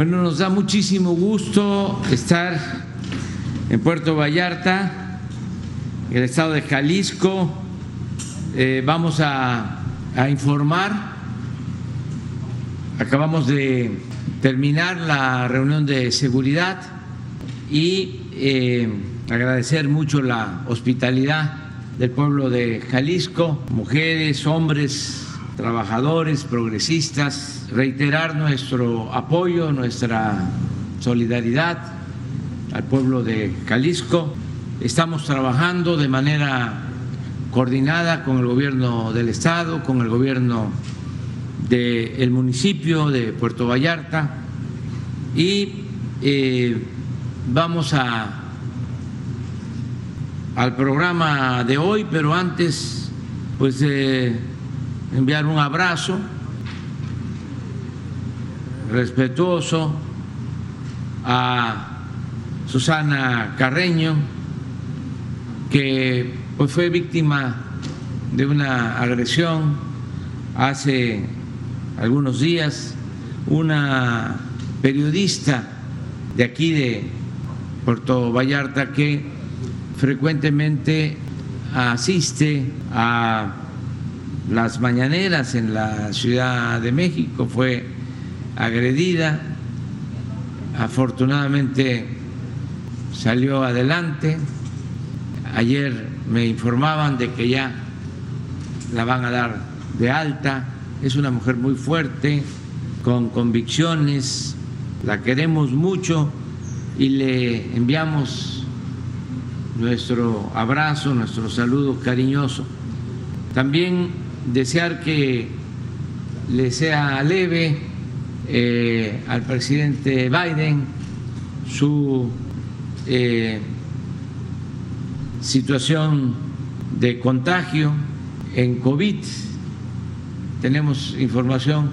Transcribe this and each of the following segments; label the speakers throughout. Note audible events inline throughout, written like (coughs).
Speaker 1: Bueno, nos da muchísimo gusto estar en Puerto Vallarta, en el estado de Jalisco. Eh, vamos a, a informar. Acabamos de terminar la reunión de seguridad y eh, agradecer mucho la hospitalidad del pueblo de Jalisco, mujeres, hombres, trabajadores, progresistas, reiterar nuestro apoyo, nuestra solidaridad al pueblo de Jalisco. Estamos trabajando de manera coordinada con el gobierno del estado, con el gobierno del municipio de Puerto Vallarta y eh, vamos a al programa de hoy, pero antes pues eh, enviar un abrazo respetuoso a Susana Carreño, que pues, fue víctima de una agresión hace algunos días, una periodista de aquí de Puerto Vallarta que frecuentemente asiste a las mañaneras en la Ciudad de México, fue agredida, afortunadamente salió adelante, ayer me informaban de que ya la van a dar de alta, es una mujer muy fuerte, con convicciones, la queremos mucho y le enviamos nuestro abrazo, nuestro saludo cariñoso. También desear que le sea leve eh, al presidente Biden su eh, situación de contagio en COVID. Tenemos información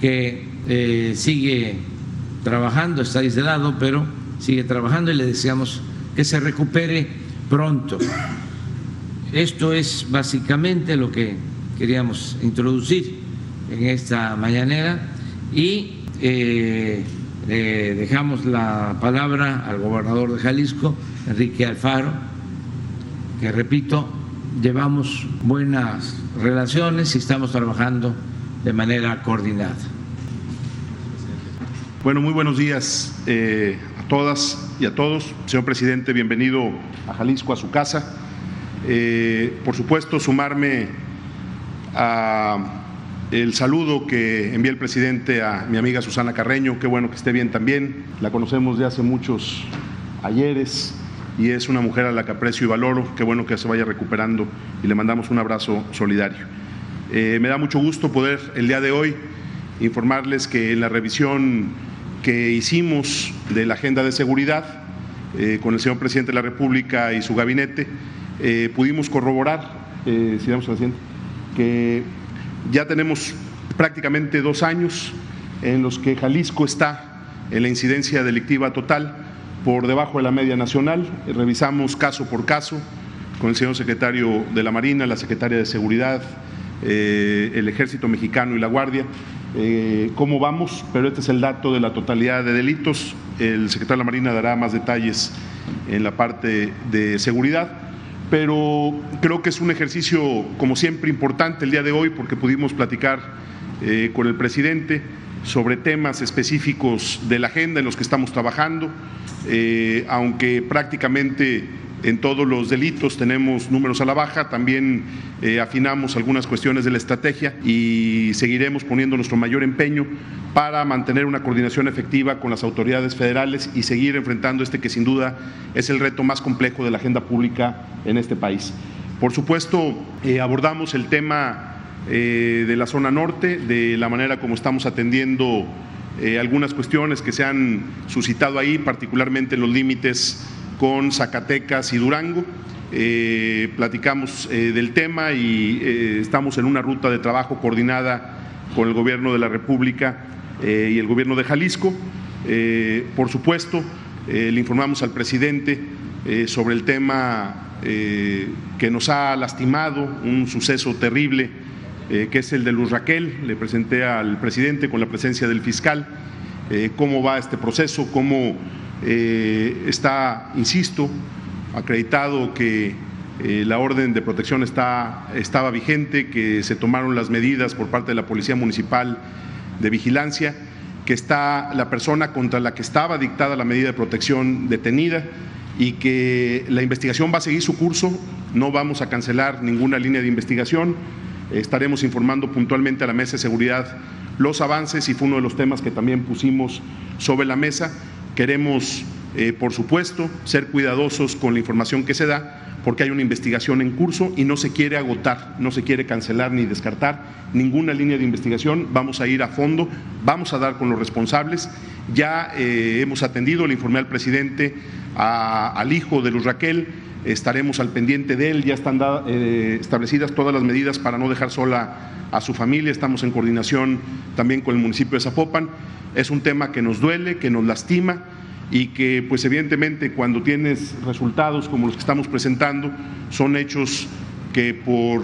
Speaker 1: que eh, sigue trabajando, está aislado, pero sigue trabajando y le deseamos que se recupere pronto. Esto es básicamente lo que queríamos introducir en esta mañanera y eh, dejamos la palabra al gobernador de Jalisco, Enrique Alfaro, que repito, llevamos buenas relaciones y estamos trabajando de manera coordinada.
Speaker 2: Bueno, muy buenos días eh, a todas y a todos. Señor presidente, bienvenido a Jalisco, a su casa. Eh, por supuesto, sumarme a el saludo que envía el presidente a mi amiga Susana Carreño, qué bueno que esté bien también, la conocemos de hace muchos ayeres y es una mujer a la que aprecio y valoro, qué bueno que se vaya recuperando y le mandamos un abrazo solidario. Eh, me da mucho gusto poder el día de hoy informarles que en la revisión que hicimos de la agenda de seguridad eh, con el señor presidente de la República y su gabinete, eh, pudimos corroborar, si damos que ya tenemos prácticamente dos años en los que Jalisco está en la incidencia delictiva total por debajo de la media nacional. Revisamos caso por caso con el señor secretario de la Marina, la secretaria de Seguridad, eh, el Ejército Mexicano y la Guardia, eh, cómo vamos, pero este es el dato de la totalidad de delitos. El secretario de la Marina dará más detalles en la parte de seguridad pero creo que es un ejercicio, como siempre, importante el día de hoy porque pudimos platicar eh, con el presidente sobre temas específicos de la agenda en los que estamos trabajando, eh, aunque prácticamente en todos los delitos tenemos números a la baja, también eh, afinamos algunas cuestiones de la estrategia y seguiremos poniendo nuestro mayor empeño para mantener una coordinación efectiva con las autoridades federales y seguir enfrentando este que sin duda es el reto más complejo de la agenda pública en este país. Por supuesto, eh, abordamos el tema eh, de la zona norte, de la manera como estamos atendiendo algunas cuestiones que se han suscitado ahí, particularmente los límites con Zacatecas y Durango. Eh, platicamos eh, del tema y eh, estamos en una ruta de trabajo coordinada con el Gobierno de la República y el Gobierno de Jalisco. por supuesto, le informamos al presidente sobre el tema que nos ha lastimado, un suceso terrible, que es el de Luz Raquel. Le presenté al presidente con la presencia del fiscal cómo va este proceso, cómo eh, está, insisto, acreditado que eh, la orden de protección está, estaba vigente, que se tomaron las medidas por parte de la Policía Municipal de Vigilancia, que está la persona contra la que estaba dictada la medida de protección detenida y que la investigación va a seguir su curso, no vamos a cancelar ninguna línea de investigación, estaremos informando puntualmente a la Mesa de Seguridad los avances y fue uno de los temas que también pusimos sobre la mesa. Queremos, eh, por supuesto, ser cuidadosos con la información que se da porque hay una investigación en curso y no se quiere agotar, no se quiere cancelar ni descartar ninguna línea de investigación. Vamos a ir a fondo, vamos a dar con los responsables. Ya eh, hemos atendido, le informé al presidente, al hijo de Luz Raquel, estaremos al pendiente de él, ya están eh, establecidas todas las medidas para no dejar sola a su familia, estamos en coordinación también con el municipio de Zapopan. Es un tema que nos duele, que nos lastima y que pues evidentemente cuando tienes resultados como los que estamos presentando son hechos que por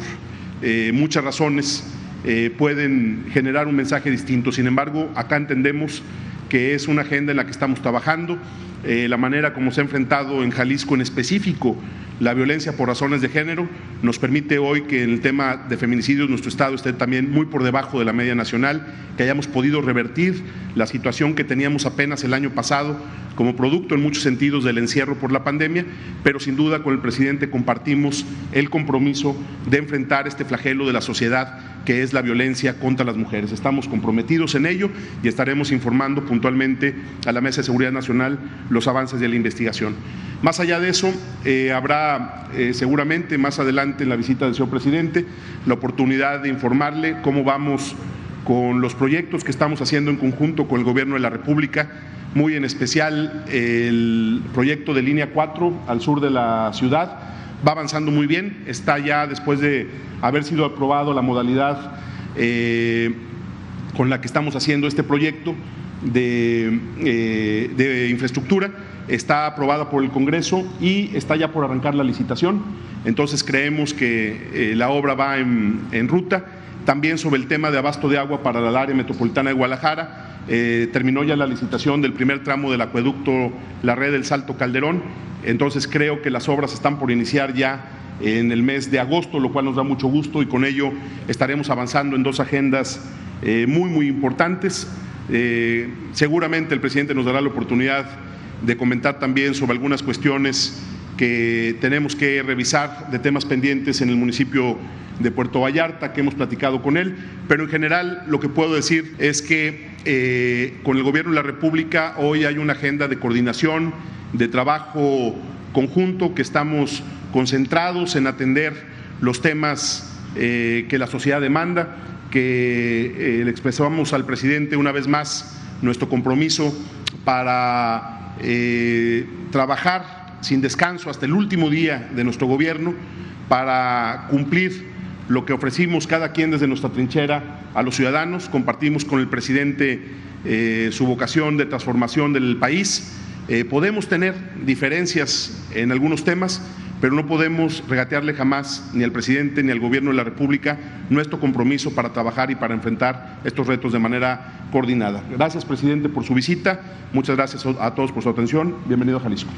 Speaker 2: eh, muchas razones eh, pueden generar un mensaje distinto. Sin embargo, acá entendemos que es una agenda en la que estamos trabajando, eh, la manera como se ha enfrentado en Jalisco en específico la violencia por razones de género nos permite hoy que en el tema de feminicidios nuestro Estado esté también muy por debajo de la media nacional, que hayamos podido revertir la situación que teníamos apenas el año pasado como producto en muchos sentidos del encierro por la pandemia, pero sin duda con el presidente compartimos el compromiso de enfrentar este flagelo de la sociedad que es la violencia contra las mujeres. Estamos comprometidos en ello y estaremos informando puntualmente a la Mesa de Seguridad Nacional los avances de la investigación. Más allá de eso, eh, habrá eh, seguramente más adelante en la visita del señor presidente la oportunidad de informarle cómo vamos con los proyectos que estamos haciendo en conjunto con el Gobierno de la República, muy en especial el proyecto de línea 4 al sur de la ciudad. Va avanzando muy bien, está ya después de haber sido aprobado la modalidad eh, con la que estamos haciendo este proyecto de, de infraestructura está aprobada por el Congreso y está ya por arrancar la licitación. Entonces creemos que eh, la obra va en, ruta. También sobre el tema de abasto de agua para la área metropolitana de Guadalajara, eh, terminó ya la licitación del primer tramo del acueducto La Red del Salto Calderón. Entonces creo que las obras están por iniciar ya en el mes de agosto, lo cual nos da mucho gusto y con ello estaremos avanzando en dos agendas eh, muy, muy importantes. seguramente el presidente nos dará la oportunidad de comentar también sobre algunas cuestiones que tenemos que revisar de temas pendientes en el municipio de Puerto Vallarta, que hemos platicado con él, pero en general lo que puedo decir es que eh, con el Gobierno de la República hoy hay una agenda de coordinación, de trabajo conjunto, que estamos concentrados en atender los temas eh, que la sociedad demanda, que eh, le expresamos al presidente una vez más nuestro compromiso para trabajar sin descanso hasta el último día de nuestro gobierno para cumplir lo que ofrecimos cada quien desde nuestra trinchera a los ciudadanos. Compartimos con el presidente eh, su vocación de transformación del país. Eh, podemos tener diferencias en algunos temas, pero no podemos regatearle jamás ni al presidente ni al gobierno de la República nuestro compromiso para trabajar y para enfrentar estos retos de manera coordinada. Gracias, presidente, por su visita. Muchas gracias a todos por su atención. Bienvenido a Jalisco.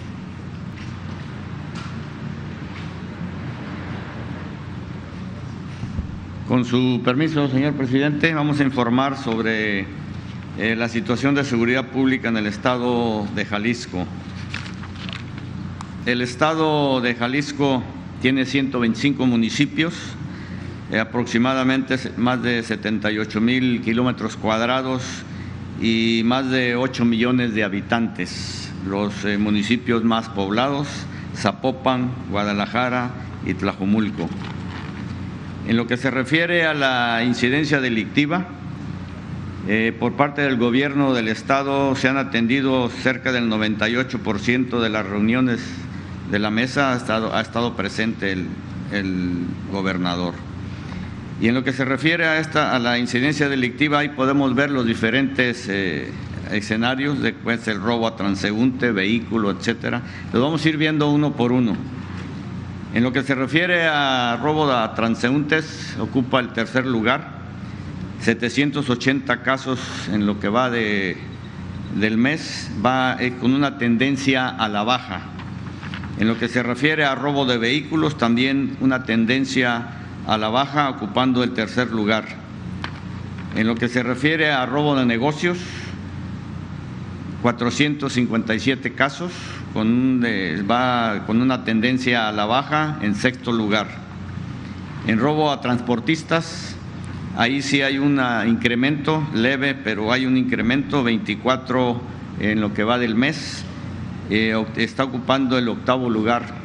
Speaker 3: Con su permiso, señor presidente, vamos a informar sobre eh, la situación de seguridad pública en el estado de Jalisco. El estado de Jalisco tiene 125 municipios, eh, aproximadamente más de 78 mil kilómetros cuadrados y más de 8 millones de habitantes. Los eh, municipios más poblados, Zapopan, Guadalajara y Tlajomulco. En lo que se refiere a la incidencia delictiva, eh, por parte del gobierno del Estado se han atendido cerca del 98% de las reuniones de la mesa ha estado, ha estado presente el, gobernador. Y en lo que se refiere a, esta, a la incidencia delictiva, ahí podemos ver los diferentes eh, escenarios de pues, el robo a transeúnte, vehículo, etcétera. Los vamos a ir viendo uno por uno. En lo que se refiere a robo a transeúntes, ocupa el tercer lugar, 780 casos en lo que va de del mes va eh, con una tendencia a la baja. En lo que se refiere a robo de vehículos, también una tendencia a la baja, ocupando el tercer lugar. En lo que se refiere a robo de negocios, 457 casos, con va con una tendencia a la baja en sexto lugar. En robo a transportistas, ahí sí hay un incremento leve, pero hay un incremento 24 en lo que va del mes. Eh, está ocupando el octavo lugar.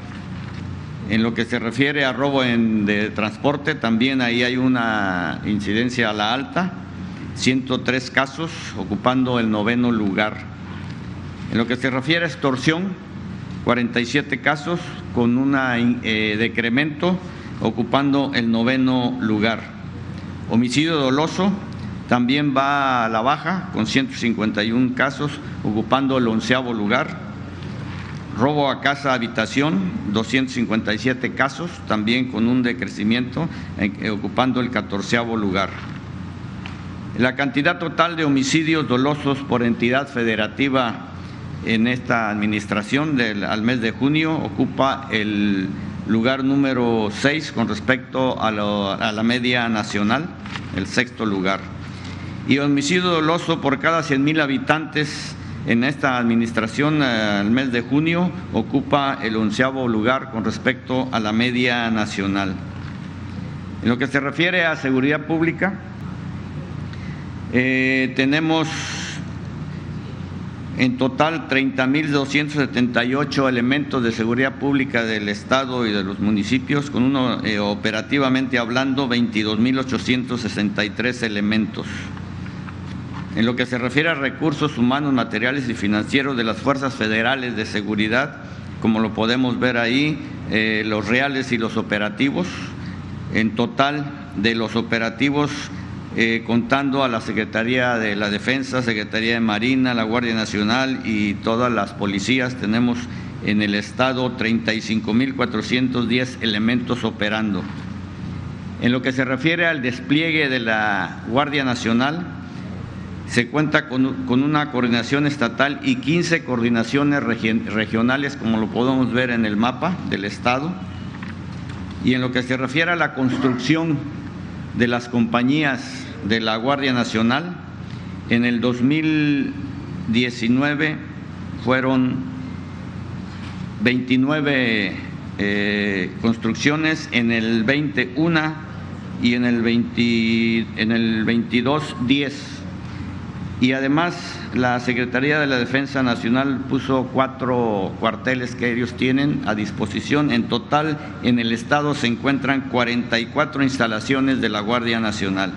Speaker 3: En lo que se refiere a robo en, de transporte, también ahí hay una incidencia a la alta, 103 casos, ocupando el noveno lugar. En lo que se refiere a extorsión, 47 casos con un eh, decremento ocupando el noveno lugar. Homicidio doloso también va a la baja con 151 casos ocupando el onceavo lugar. Robo a casa habitación, 257 casos, también con un decrecimiento, eh, ocupando el catorceavo lugar. La cantidad total de homicidios dolosos por entidad federativa en esta administración del, al mes de junio ocupa el lugar número 6 con respecto a, la media nacional, el sexto lugar. Y homicidio doloso por cada 100 mil habitantes en esta administración eh, al mes de junio ocupa el onceavo lugar con respecto a la media nacional. En lo que se refiere a seguridad pública, eh, tenemos en total, 30.278 elementos de seguridad pública del Estado y de los municipios, con uno eh, operativamente hablando, 22.863 elementos. En lo que se refiere a recursos humanos, materiales y financieros de las fuerzas federales de seguridad, como lo podemos ver ahí, eh, los reales y los operativos, en total de los operativos eh, contando a la Secretaría de la Defensa, Secretaría de Marina, la Guardia Nacional y todas las policías. Tenemos en el Estado 35.410 elementos operando. En lo que se refiere al despliegue de la Guardia Nacional, se cuenta con, una coordinación estatal y 15 coordinaciones regionales, como lo podemos ver en el mapa del Estado. Y en lo que se refiere a la construcción de las compañías de la Guardia Nacional. En el 2019 fueron 29 eh, construcciones, en el 21 y en el, 20, en el 22 10. Y además la Secretaría de la Defensa Nacional puso cuatro cuarteles que ellos tienen a disposición. En total en el Estado se encuentran 44 instalaciones de la Guardia Nacional.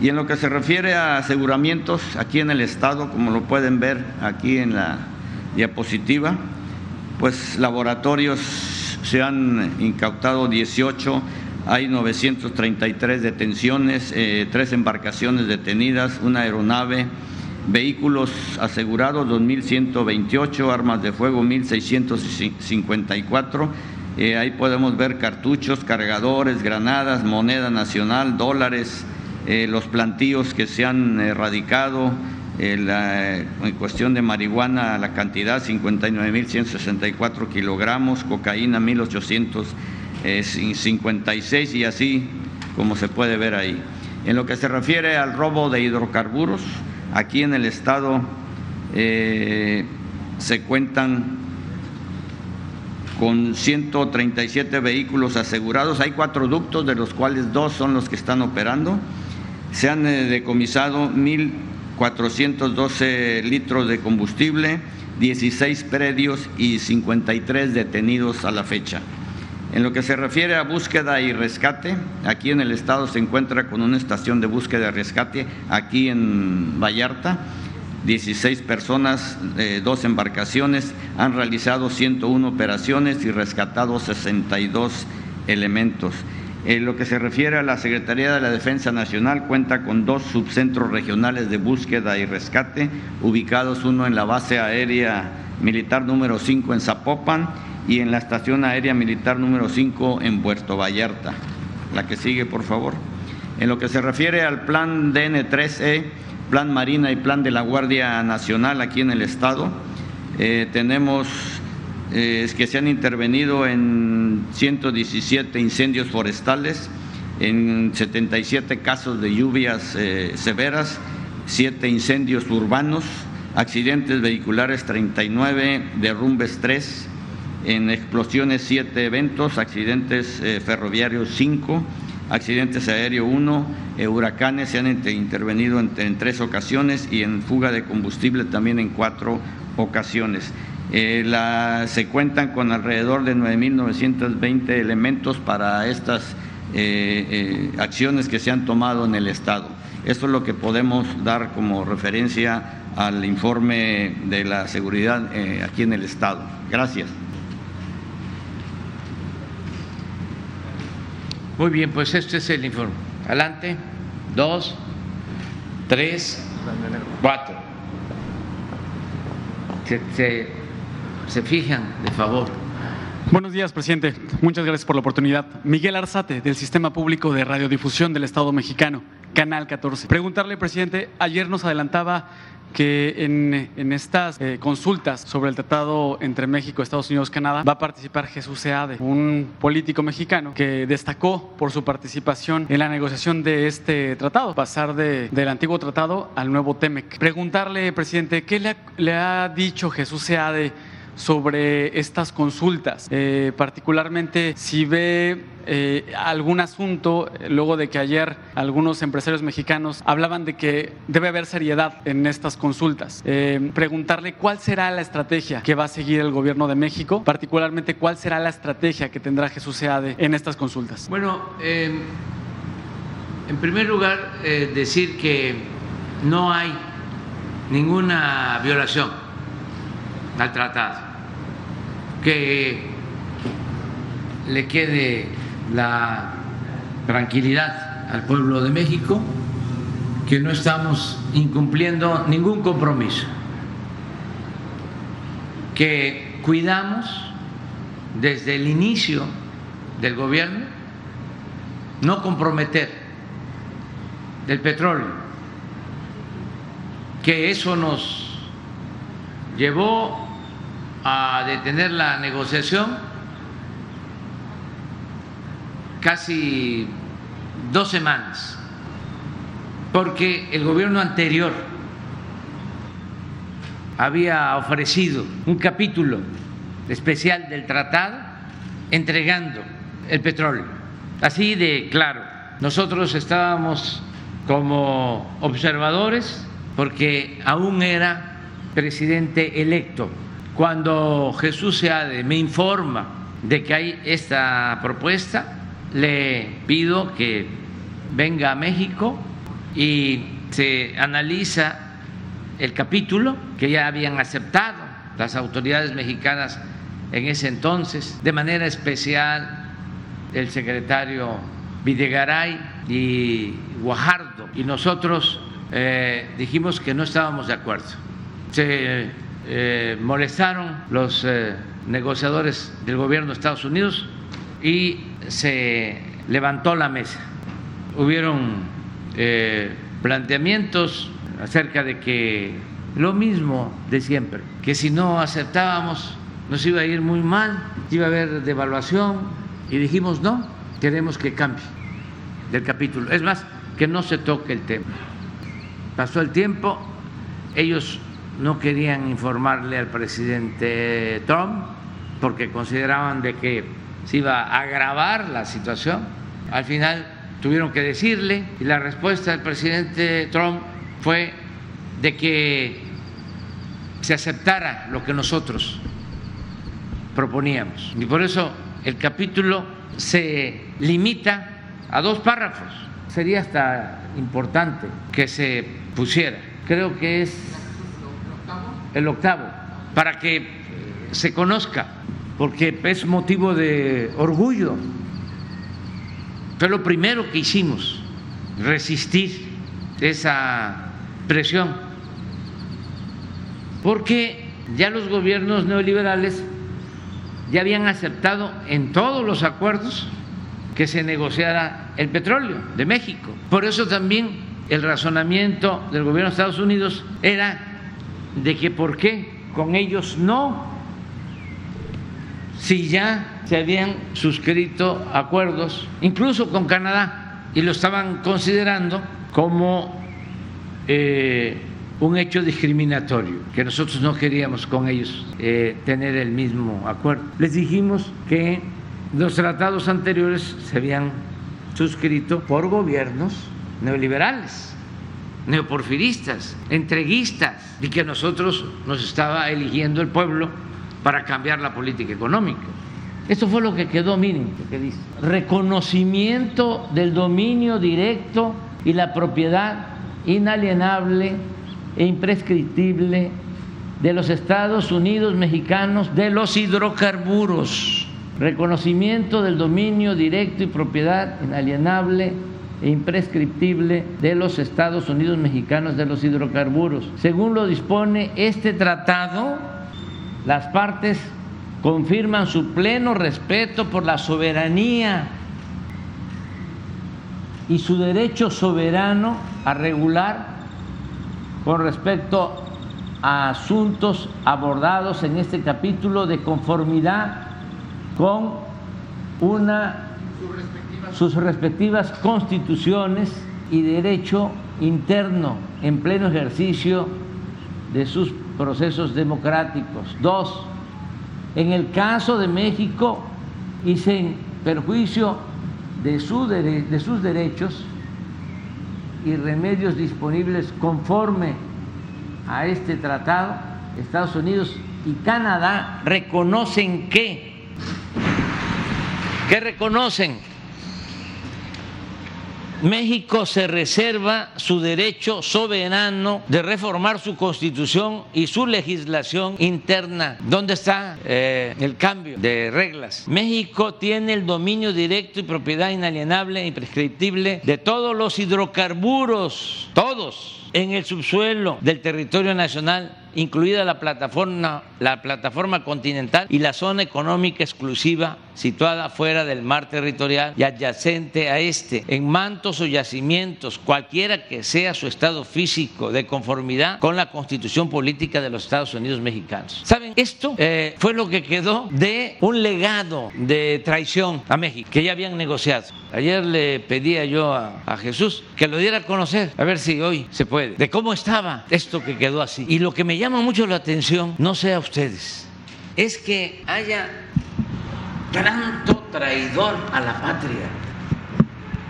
Speaker 3: Y en lo que se refiere a aseguramientos, aquí en el Estado, como lo pueden ver aquí en la diapositiva, pues laboratorios se han incautado 18, hay 933 detenciones, eh, tres embarcaciones detenidas, una aeronave, vehículos asegurados 2.128, armas de fuego 1.654. Eh, ahí podemos ver cartuchos, cargadores, granadas, moneda nacional, dólares, eh, los plantíos que se han erradicado, eh, en cuestión de marihuana, la cantidad 59.164 kilogramos, cocaína 1.856 y así como se puede ver ahí. En lo que se refiere al robo de hidrocarburos, aquí en el estado eh, se cuentan con 137 vehículos asegurados. Hay cuatro ductos, de los cuales dos son los que están operando se han eh, decomisado 1.412 litros de combustible, 16 predios y 53 detenidos a la fecha. En lo que se refiere a búsqueda y rescate, aquí en el estado se encuentra con una estación de búsqueda y rescate, aquí en Vallarta. 16 personas, eh, dos embarcaciones, han realizado 101 operaciones y rescatado 62 elementos. En lo que se refiere a la Secretaría de la Defensa Nacional, cuenta con dos subcentros regionales de búsqueda y rescate, ubicados uno en la base aérea militar número 5 en Zapopan y en la estación aérea militar número 5 en Puerto Vallarta. La que sigue, por favor. En lo que se refiere al plan DN3E, Plan Marina y Plan de la Guardia Nacional aquí en el Estado. Eh, tenemos eh, que se han intervenido en 117 incendios forestales, en 77 casos de lluvias eh, severas, 7 incendios urbanos, accidentes vehiculares 39, derrumbes 3, en explosiones 7 eventos, accidentes eh, ferroviarios 5, accidentes aéreos 1, eh, huracanes se han intervenido en, tres ocasiones y en fuga de combustible también en cuatro ocasiones. Eh, se cuentan con alrededor de 9.920 elementos para estas acciones que se han tomado en el Estado. Esto es lo que podemos dar como referencia al informe de la seguridad aquí en el Estado. Gracias.
Speaker 1: Muy bien, pues este es el informe. Adelante. Dos, tres, cuatro. Se, se, se fijan, de favor.
Speaker 4: Buenos días, presidente. Muchas gracias por la oportunidad. Miguel Arzate, del Sistema Público de Radiodifusión del Estado Mexicano, Canal 14. Preguntarle, presidente, ayer nos adelantaba que en, estas eh, consultas sobre el tratado entre México, Estados Unidos, Canadá, va a participar Jesús Seade, un político mexicano que destacó por su participación en la negociación de este tratado, pasar de, del antiguo tratado al nuevo TEMEC. Preguntarle, presidente, ¿qué le, le ha dicho Jesús Seade? Sobre estas consultas, eh, particularmente si ve eh, algún asunto, luego de que ayer algunos empresarios mexicanos hablaban de que debe haber seriedad en estas consultas. Eh, preguntarle cuál será la estrategia que va a seguir el gobierno de México, particularmente cuál será la estrategia que tendrá Jesús Seade en estas consultas.
Speaker 1: Bueno, en primer lugar, decir que no hay ninguna violación al tratado, que le quede la tranquilidad al pueblo de México, que no estamos incumpliendo ningún compromiso, que cuidamos desde el inicio del gobierno no comprometer el petróleo, que eso nos llevó a detener la negociación casi dos semanas, porque el gobierno anterior había ofrecido un capítulo especial del tratado entregando el petróleo. Así de claro, nosotros estábamos como observadores porque aún era presidente electo. Cuando Jesús Seade me informa de que hay esta propuesta, le pido que venga a México y se analiza el capítulo que ya habían aceptado las autoridades mexicanas en ese entonces, de manera especial el secretario Videgaray y Guajardo, y nosotros eh, dijimos que no estábamos de acuerdo se eh, molestaron los eh, negociadores del gobierno de Estados Unidos y se levantó la mesa. Hubieron eh, planteamientos acerca de que lo mismo de siempre, que si no aceptábamos nos iba a ir muy mal, iba a haber devaluación y dijimos no, queremos que cambie del capítulo. Es más, que no se toque el tema. Pasó el tiempo, ellos no querían informarle al presidente Trump porque consideraban de que se iba a agravar la situación. Al final tuvieron que decirle y la respuesta del presidente Trump fue de que se aceptara lo que nosotros proponíamos. Y por eso el capítulo se limita a dos párrafos. Sería hasta importante que se pusiera. Creo que es el octavo, para que se conozca, porque es motivo de orgullo. Fue lo primero que hicimos, resistir esa presión, porque ya los gobiernos neoliberales ya habían aceptado en todos los acuerdos que se negociara el petróleo de México. Por eso también el razonamiento del gobierno de Estados Unidos era de que por qué con ellos no, si ya se habían suscrito acuerdos, incluso con Canadá, y lo estaban considerando como eh, un hecho discriminatorio, que nosotros no queríamos con ellos eh, tener el mismo acuerdo. Les dijimos que los tratados anteriores se habían suscrito por gobiernos neoliberales, neoporfiristas, entreguistas, y que nosotros nos estaba eligiendo el pueblo para cambiar la política económica. Esto fue lo que quedó, miren, que dice, reconocimiento del dominio directo y la propiedad inalienable e imprescriptible de los Estados Unidos mexicanos de los hidrocarburos, reconocimiento del dominio directo y propiedad inalienable e imprescriptible de los Estados Unidos mexicanos de los hidrocarburos. Según lo dispone este tratado, las partes confirman su pleno respeto por la soberanía y su derecho soberano a regular con respecto a asuntos abordados en este capítulo de conformidad con una sus respectivas constituciones y derecho interno en pleno ejercicio de sus procesos democráticos. Dos, en el caso de México y sin perjuicio de, su de sus derechos y remedios disponibles conforme a este tratado, Estados Unidos y Canadá reconocen que, que reconocen México se reserva su derecho soberano de reformar su constitución y su legislación interna. ¿Dónde está eh, el cambio de reglas? México tiene el dominio directo y propiedad inalienable y prescriptible de todos los hidrocarburos, todos, en el subsuelo del territorio nacional incluida la plataforma, la plataforma continental y la zona económica exclusiva situada fuera del mar territorial y adyacente a este, en mantos o yacimientos, cualquiera que sea su estado físico, de conformidad con la constitución política de los Estados Unidos mexicanos. ¿Saben? Esto eh, fue lo que quedó de un legado de traición a México, que ya habían negociado. Ayer le pedía yo a, a Jesús que lo diera a conocer, a ver si hoy se puede, de cómo estaba esto que quedó así. Y lo que me llama mucho la atención, no sé a ustedes, es que haya tanto traidor a la patria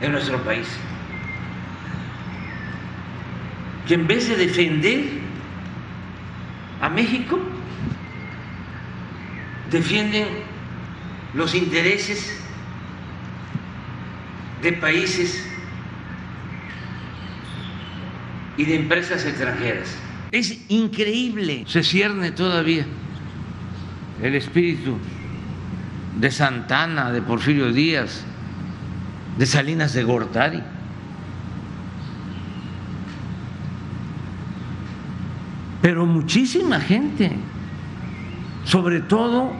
Speaker 1: en nuestro país, que en vez de defender a México, defienden los intereses de países y de empresas extranjeras. Es increíble, se cierne todavía el espíritu de Santana, de Porfirio Díaz, de Salinas de Gortari. Pero muchísima gente, sobre todo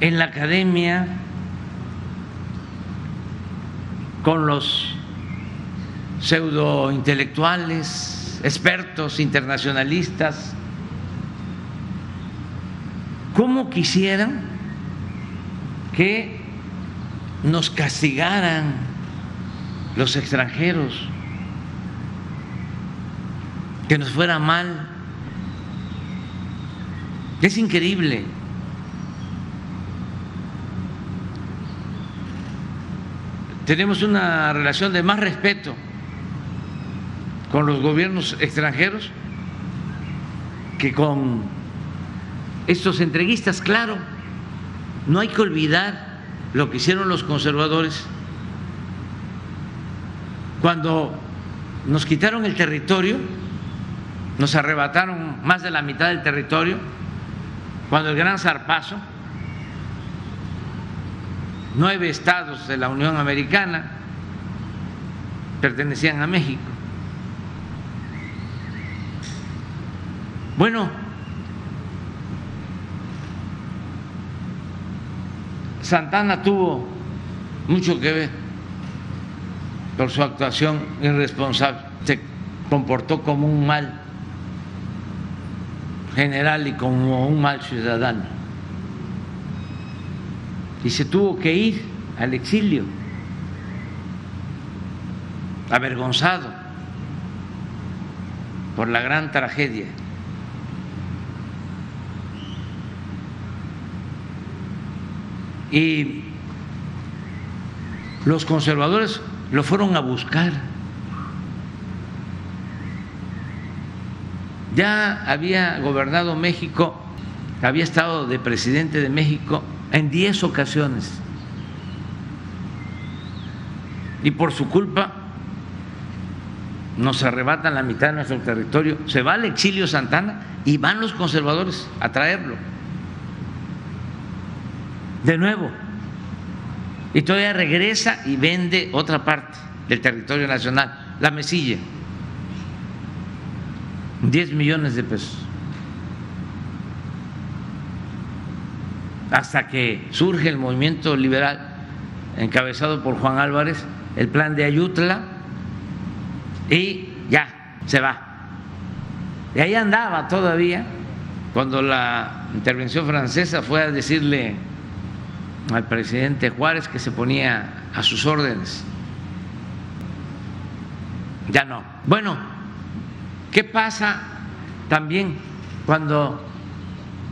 Speaker 1: en la academia, con los pseudo intelectuales, expertos internacionalistas, ¿cómo quisieran que nos castigaran los extranjeros, que nos fuera mal? Es increíble. Tenemos una relación de más respeto con los gobiernos extranjeros que con estos entreguistas, claro. No hay que olvidar lo que hicieron los conservadores cuando nos quitaron el territorio, nos arrebataron más de la mitad del territorio, cuando el gran zarpazo, nueve estados de la Unión Americana pertenecían a México. Bueno, Santana tuvo mucho que ver por su actuación irresponsable. Se comportó como un mal general y como un mal ciudadano. Y se tuvo que ir al exilio, avergonzado por la gran tragedia. Y los conservadores lo fueron a buscar. Ya había gobernado México, había estado de presidente de México en diez ocasiones. Y por su culpa nos arrebatan la mitad de nuestro territorio. Se va al exilio Santana y van los conservadores a traerlo. De nuevo. Y todavía regresa y vende otra parte del territorio nacional, la mesilla. 10 millones de pesos. Hasta que surge el movimiento liberal encabezado por Juan Álvarez, el plan de Ayutla, y ya, se va. Y ahí andaba todavía cuando la intervención francesa fue a decirle al presidente Juárez que se ponía a sus órdenes. Ya no. Bueno, ¿qué pasa también cuando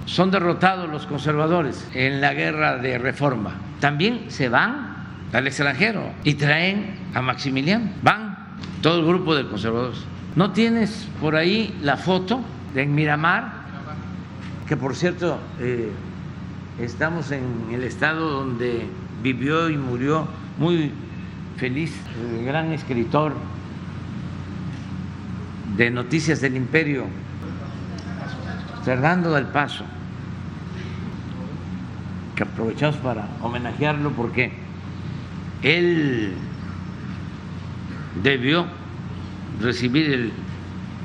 Speaker 1: son derrotados los conservadores en la guerra de reforma? También se van al extranjero y traen a Maximiliano. Van todo el grupo de conservadores. ¿No tienes por ahí la foto de Miramar? Que por cierto, eh, estamos en el estado donde vivió y murió muy feliz el gran escritor de Noticias del Imperio, Fernando del Paso, que aprovechamos para homenajearlo porque él debió recibir el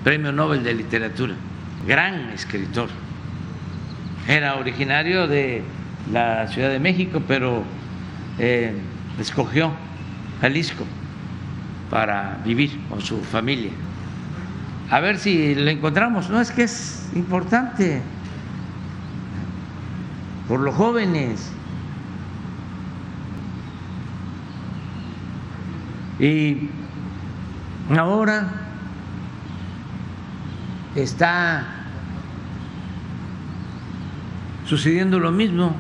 Speaker 1: Premio Nobel de Literatura, gran escritor. Era originario de la Ciudad de México, pero eh, escogió Jalisco para vivir con su familia. A ver si lo encontramos. No es que es importante por los jóvenes. Y ahora está sucediendo lo mismo.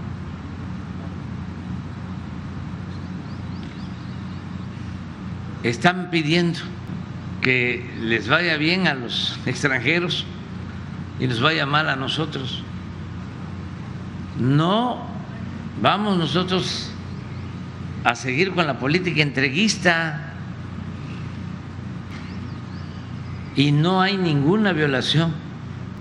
Speaker 1: Están pidiendo que les vaya bien a los extranjeros y nos vaya mal a nosotros. No vamos nosotros a seguir con la política entreguista y no hay ninguna violación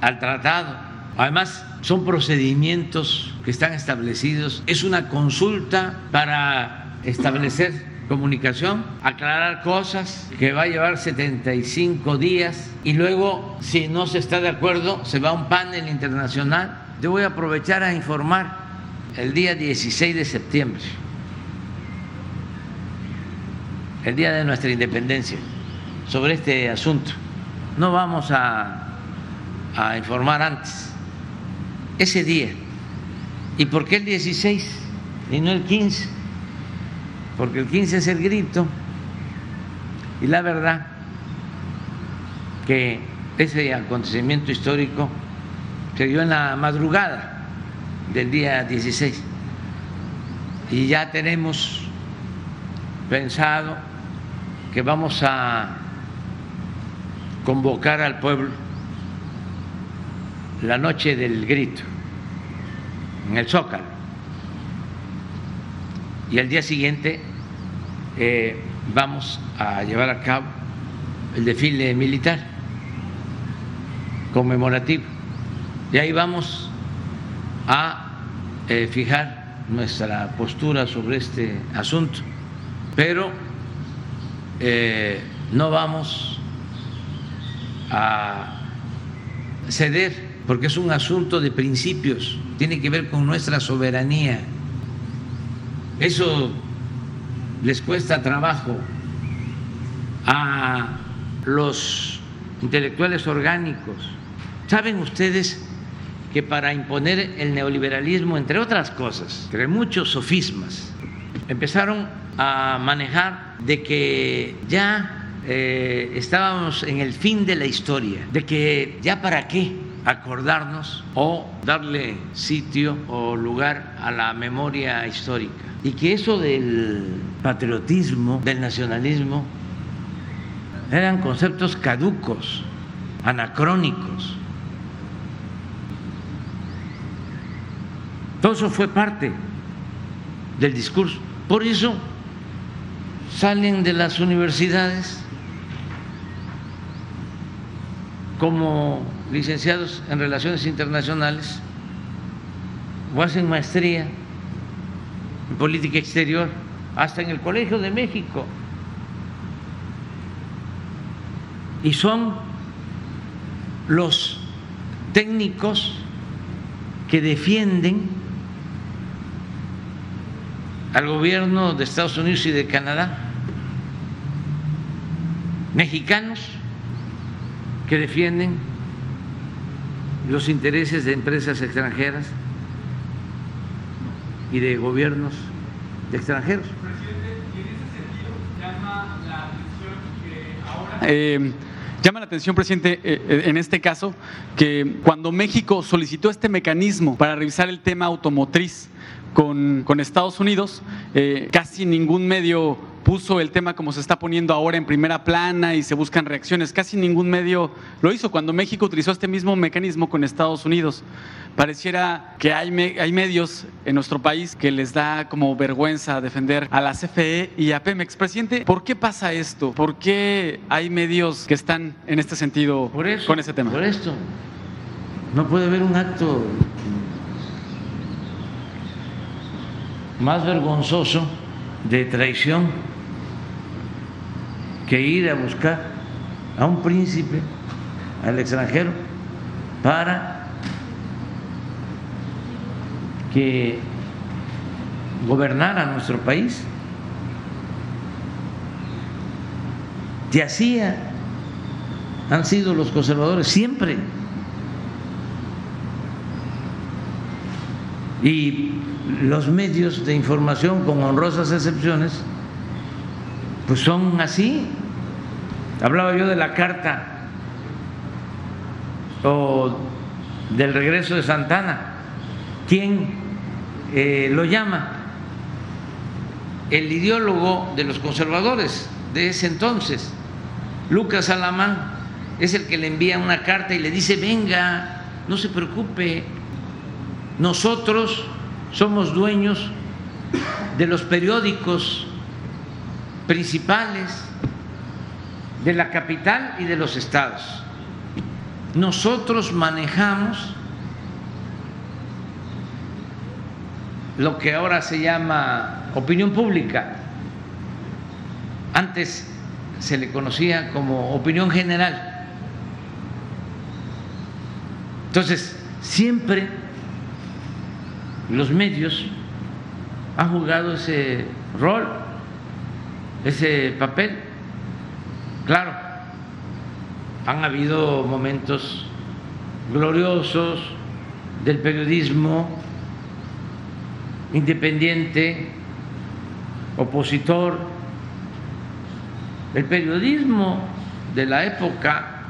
Speaker 1: al tratado. Además, son procedimientos que están establecidos. Es una consulta para establecer comunicación, aclarar cosas que va a llevar 75 días y luego, si no se está de acuerdo, se va a un panel internacional. Yo voy a aprovechar a informar el día 16 de septiembre, el día de nuestra independencia, sobre este asunto. No vamos a, a informar antes ese día. ¿Y por qué el 16 y no el 15? Porque el 15 es el grito y la verdad que ese acontecimiento histórico se dio en la madrugada del día 16 y ya tenemos pensado que vamos a convocar al pueblo la noche del grito en el Zócalo. Y al día siguiente eh, vamos a llevar a cabo el desfile militar conmemorativo. Y ahí vamos a eh, fijar nuestra postura sobre este asunto. Pero eh, no vamos a ceder porque es un asunto de principios, tiene que ver con nuestra a los intelectuales orgánicos. ¿Saben ustedes que para imponer el neoliberalismo, entre otras cosas, entre muchos sofismas, empezaron a manejar de que ya eh, estábamos en el fin de la historia, de que ya para qué acordarnos o darle sitio o lugar a la memoria histórica. Y que eso del patriotismo, del nacionalismo, eran conceptos caducos, anacrónicos. Todo eso fue parte del discurso. Por eso salen de las universidades como licenciados en relaciones internacionales o hacen maestría en política exterior, hasta en el Colegio de México. Y son los técnicos que defienden al gobierno de Estados Unidos y de Canadá, mexicanos que defienden los intereses de empresas extranjeras y de gobiernos de extranjeros.
Speaker 4: Eh, llama la atención, presidente, eh, eh, en este caso, que cuando México solicitó este mecanismo para revisar el tema automotriz con, con Estados Unidos, casi ningún medio puso el tema como se está poniendo ahora en primera plana y se buscan reacciones. Casi ningún medio lo hizo cuando México utilizó este mismo mecanismo con Estados Unidos. Pareciera que hay, hay medios en nuestro país que les da como vergüenza defender a la CFE y a Pemex. Presidente, ¿por qué pasa esto? ¿Por qué hay medios que están en este sentido con ese tema?
Speaker 1: Por esto. No puede haber un acto más vergonzoso de traición que ir a buscar a un príncipe al extranjero para que gobernara nuestro país. Y así han sido los conservadores siempre. Y los medios de información, con honrosas excepciones, pues son así. Hablaba yo de la carta o del regreso de Santana. ¿Quién eh, lo llama? El ideólogo de los conservadores de ese entonces, Lucas Alamán, es el que le envía una carta y le dice, venga, no se preocupe, nosotros somos dueños de los periódicos principales de la capital y de los estados. Nosotros manejamos lo que ahora se llama opinión pública. Antes se le conocía como opinión general. Entonces, siempre los medios han jugado ese rol ese papel. Claro, han habido momentos gloriosos del periodismo independiente, opositor, el periodismo de la época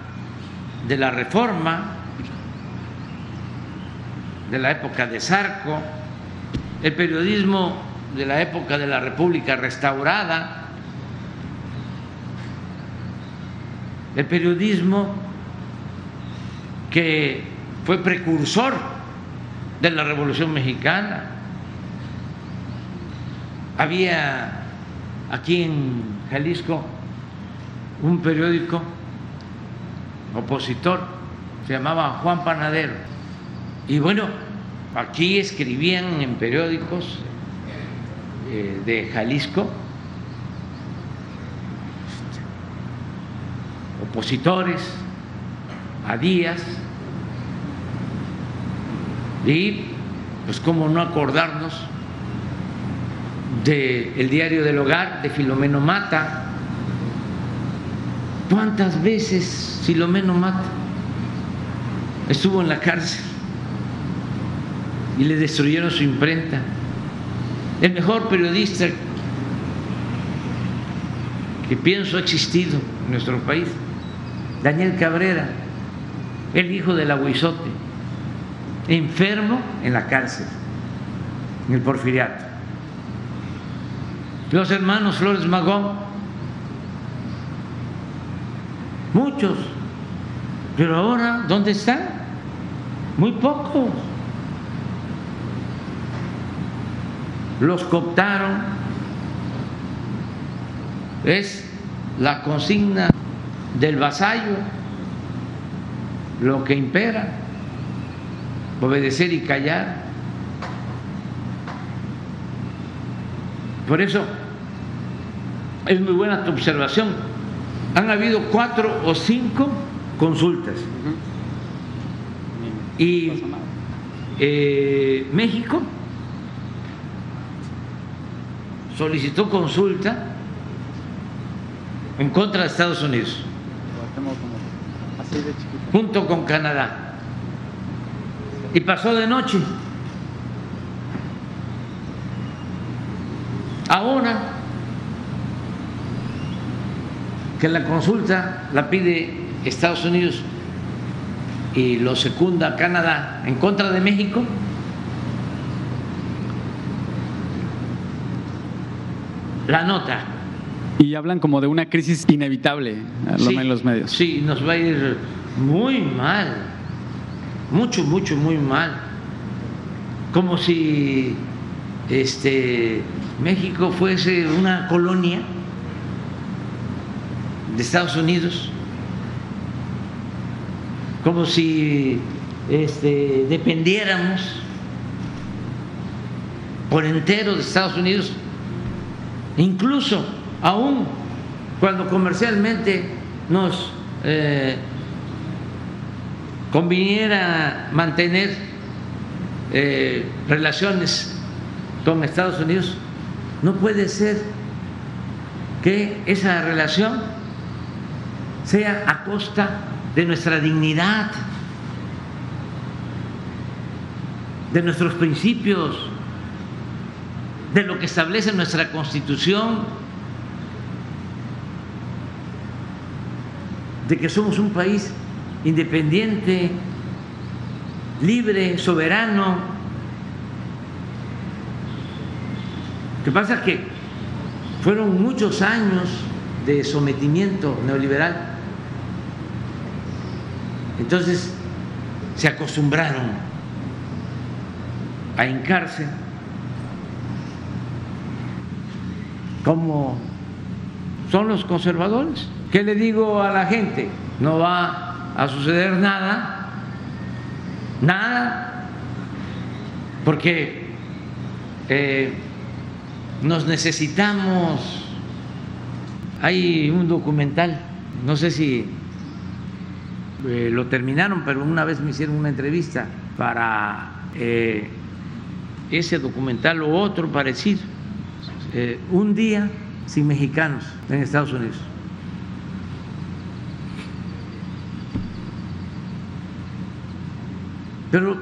Speaker 1: de la reforma, de la época de Sarco, el periodismo de la época de la República restaurada, el periodismo que fue precursor de la Revolución Mexicana. Había aquí en Jalisco un periódico opositor, se llamaba Juan Panadero. Y bueno, aquí escribían en periódicos eh, de Jalisco opositores a Díaz y pues cómo no acordarnos del diario del hogar de Filomeno Mata, ¿Cuántas veces Filomeno Mata estuvo en la cárcel y le destruyeron su imprenta? El mejor periodista que pienso ha existido en nuestro país, Daniel Cabrera, el hijo del aguizote, enfermo en la cárcel, en el porfiriato. Los hermanos Flores Magón, muchos, pero ahora, ¿dónde están? Muy pocos. Los cooptaron es la consigna del vasallo, lo que impera, obedecer y callar. Por eso es muy buena tu observación. Han habido cuatro o cinco consultas. Y eh, México solicitó consulta en contra de Estados Unidos, junto con Canadá. Y pasó de noche. Ahora que la consulta la pide Estados Unidos y lo secunda Canadá en contra de México, la nota
Speaker 4: y hablan como de una crisis inevitable, lo en los medios.
Speaker 1: Sí, nos va a ir muy mal, mucho, mucho, muy mal. Como si este, México fuese una colonia de Estados Unidos, como si este, dependiéramos por entero de Estados Unidos, incluso aún cuando comercialmente nos eh, conviniera mantener eh, relaciones con Estados Unidos, no puede ser que esa relación sea a costa de nuestra dignidad, de nuestros principios, de lo que establece nuestra constitución de que somos un país independiente, libre, soberano. Lo que pasa es que fueron muchos años de sometimiento neoliberal. Entonces se acostumbraron a hincarse como son los conservadores. ¿Qué le digo a la gente? No va a suceder nada, nada, porque eh, nos necesitamos. Hay un documental, no sé si eh, lo terminaron, pero una vez me hicieron una entrevista para eh, ese documental o otro parecido, un día sin mexicanos en Estados Unidos. Pero eh,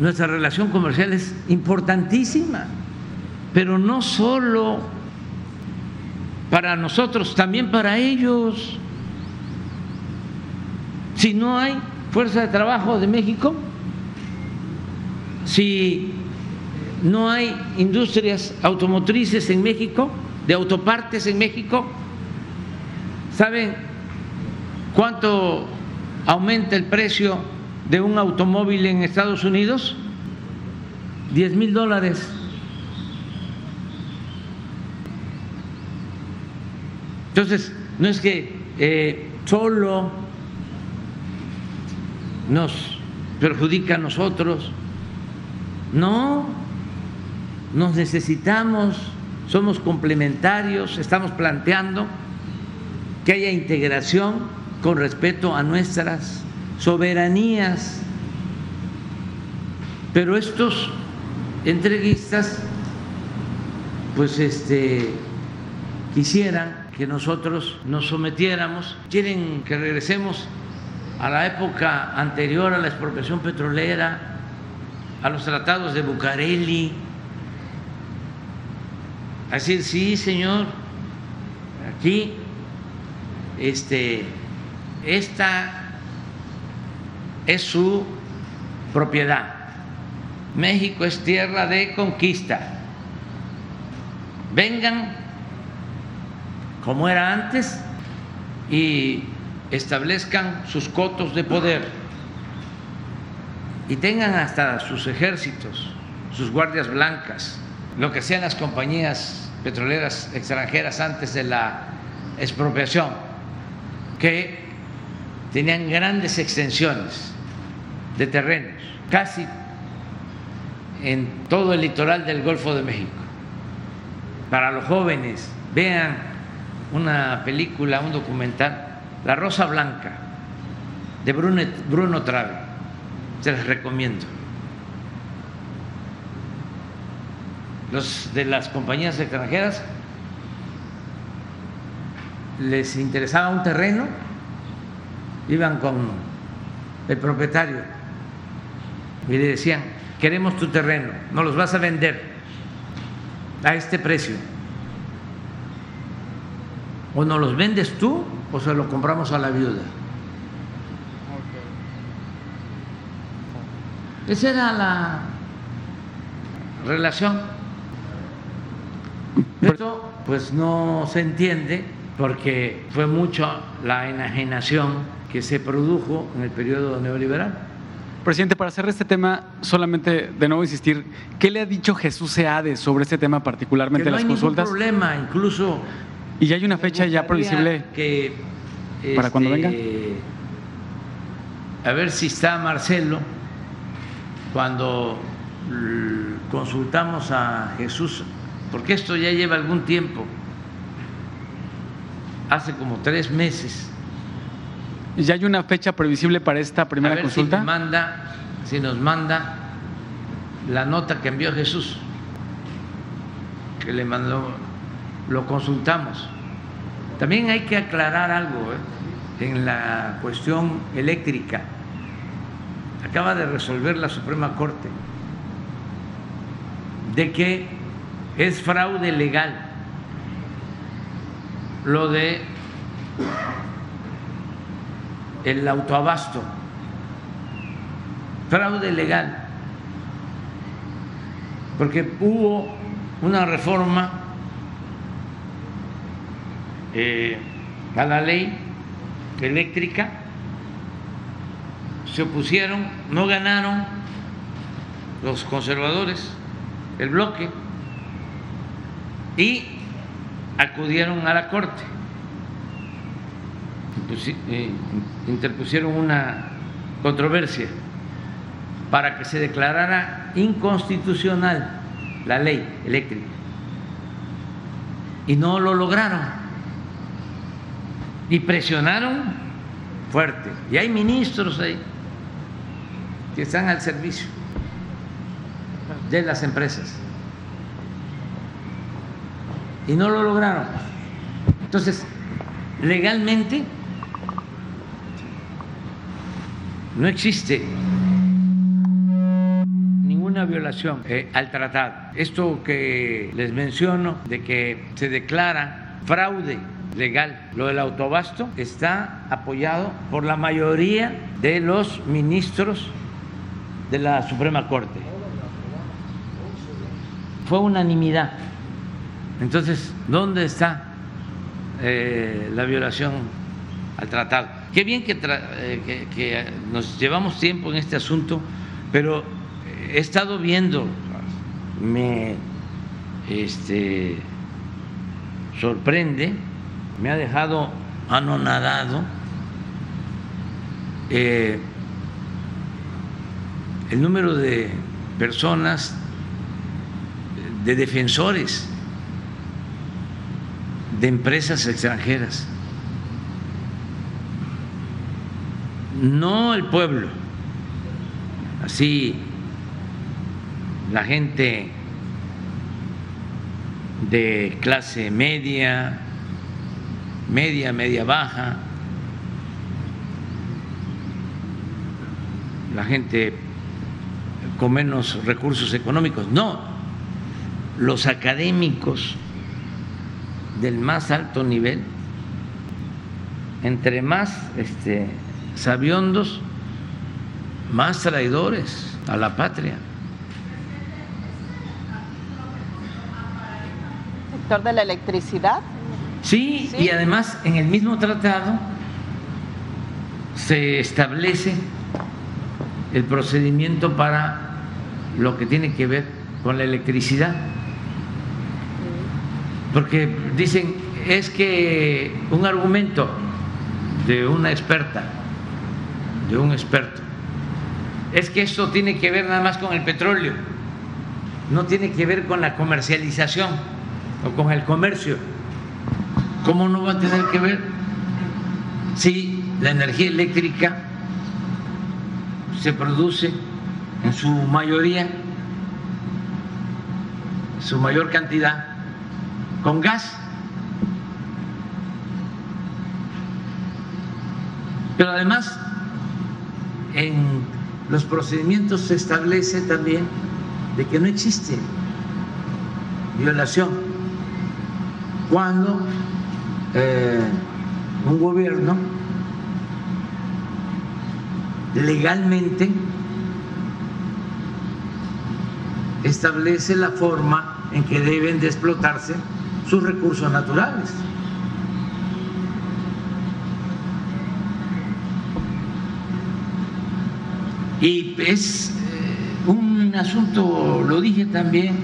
Speaker 1: nuestra relación comercial es importantísima, pero no solo para nosotros, también para ellos. Si no hay fuerza de trabajo de México, si no hay industrias automotrices en México, de autopartes en México, ¿saben cuánto aumenta el precio de un automóvil en Estados Unidos, 10 mil dólares. Entonces, no es que eh, solo nos perjudica a nosotros, no, nos necesitamos, somos complementarios, estamos planteando que haya integración con respeto a nuestras soberanías. Pero estos entreguistas, pues este, quisieran que nosotros nos sometiéramos, quieren que regresemos a la época anterior a la expropiación petrolera, a los tratados de Bucareli. Así, sí, señor, aquí, este, esta es su propiedad. México es tierra de conquista. Vengan como era antes y establezcan sus cotos de poder y tengan hasta sus ejércitos, sus guardias blancas, lo que sean las compañías petroleras extranjeras antes de la expropiación, que tenían grandes extensiones de terrenos, casi en todo el litoral del Golfo de México. Para los jóvenes, vean una película, un documental la Rosa Blanca de Bruno, Bruno Trave. Se les recomiendo. Los de las compañías extranjeras les interesaba un terreno, iban con el propietario y le decían, queremos tu terreno, nos los vas a vender a este precio. O nos los vendes tú o se lo compramos a la viuda. Esa era la relación. Esto pues no se entiende porque fue mucho la enajenación que se produjo en el periodo neoliberal.
Speaker 4: Presidente, para cerrar este tema, solamente de nuevo insistir, ¿qué le ha dicho Jesús Seade sobre este tema, particularmente
Speaker 1: que no
Speaker 4: las
Speaker 1: hay
Speaker 4: consultas?
Speaker 1: Ningún problema, incluso
Speaker 4: ¿Y ya hay una fecha ya previsible
Speaker 1: que,
Speaker 4: para cuando
Speaker 1: este,
Speaker 4: venga?
Speaker 1: A ver si está Marcelo cuando consultamos a Jesús, porque esto ya lleva algún tiempo, hace como tres meses.
Speaker 4: ¿Ya hay una fecha previsible para esta
Speaker 1: a
Speaker 4: primera
Speaker 1: ver
Speaker 4: consulta?
Speaker 1: Si, me manda, si nos manda la nota que envió Jesús, que le mandó, lo consultamos. También hay que aclarar algo ¿eh? en la cuestión eléctrica. Acaba de resolver la Suprema Corte de que es fraude legal lo de el autoabasto, fraude legal, porque hubo una reforma eh, a la ley eléctrica, se opusieron, no ganaron los conservadores, el bloque, y acudieron a la Corte interpusieron una controversia para que se declarara inconstitucional la ley eléctrica. Y no lo lograron. Y presionaron fuerte. Y hay ministros ahí que están al servicio de las empresas. Y no lo lograron. Entonces, legalmente no existe ninguna violación eh, al tratado. Esto que les menciono de que se declara fraude legal, lo del autobasto, está apoyado por la mayoría de los ministros de la Suprema Corte. Fue unanimidad. Entonces, ¿dónde está eh, la violación al tratado? Qué bien que, eh, que- que nos llevamos tiempo en este asunto, pero he estado viendo, me este, sorprende, me ha dejado anonadado eh, el número de personas, de defensores de empresas extranjeras, no el pueblo, así la gente de clase media, media, media baja, la gente con menos recursos económicos. No, los académicos del más alto nivel, entre más este, sabiondos, más traidores a la patria.
Speaker 5: sector de la electricidad.
Speaker 1: Sí, y además en el mismo tratado se establece el procedimiento para lo que tiene que ver con la electricidad. Porque dicen, es que un argumento de una experta, de un experto, es que esto tiene que ver nada más con el petróleo, no tiene que ver con la comercialización o con el comercio. ¿Cómo no va a tener que ver si la energía eléctrica se produce en su mayoría, su mayor cantidad, con gas? Pero además, en los procedimientos se establece también de que no existe violación cuando eh, un gobierno legalmente establece la forma en que deben de explotarse sus recursos naturales. Y es eh, un asunto, lo dije también,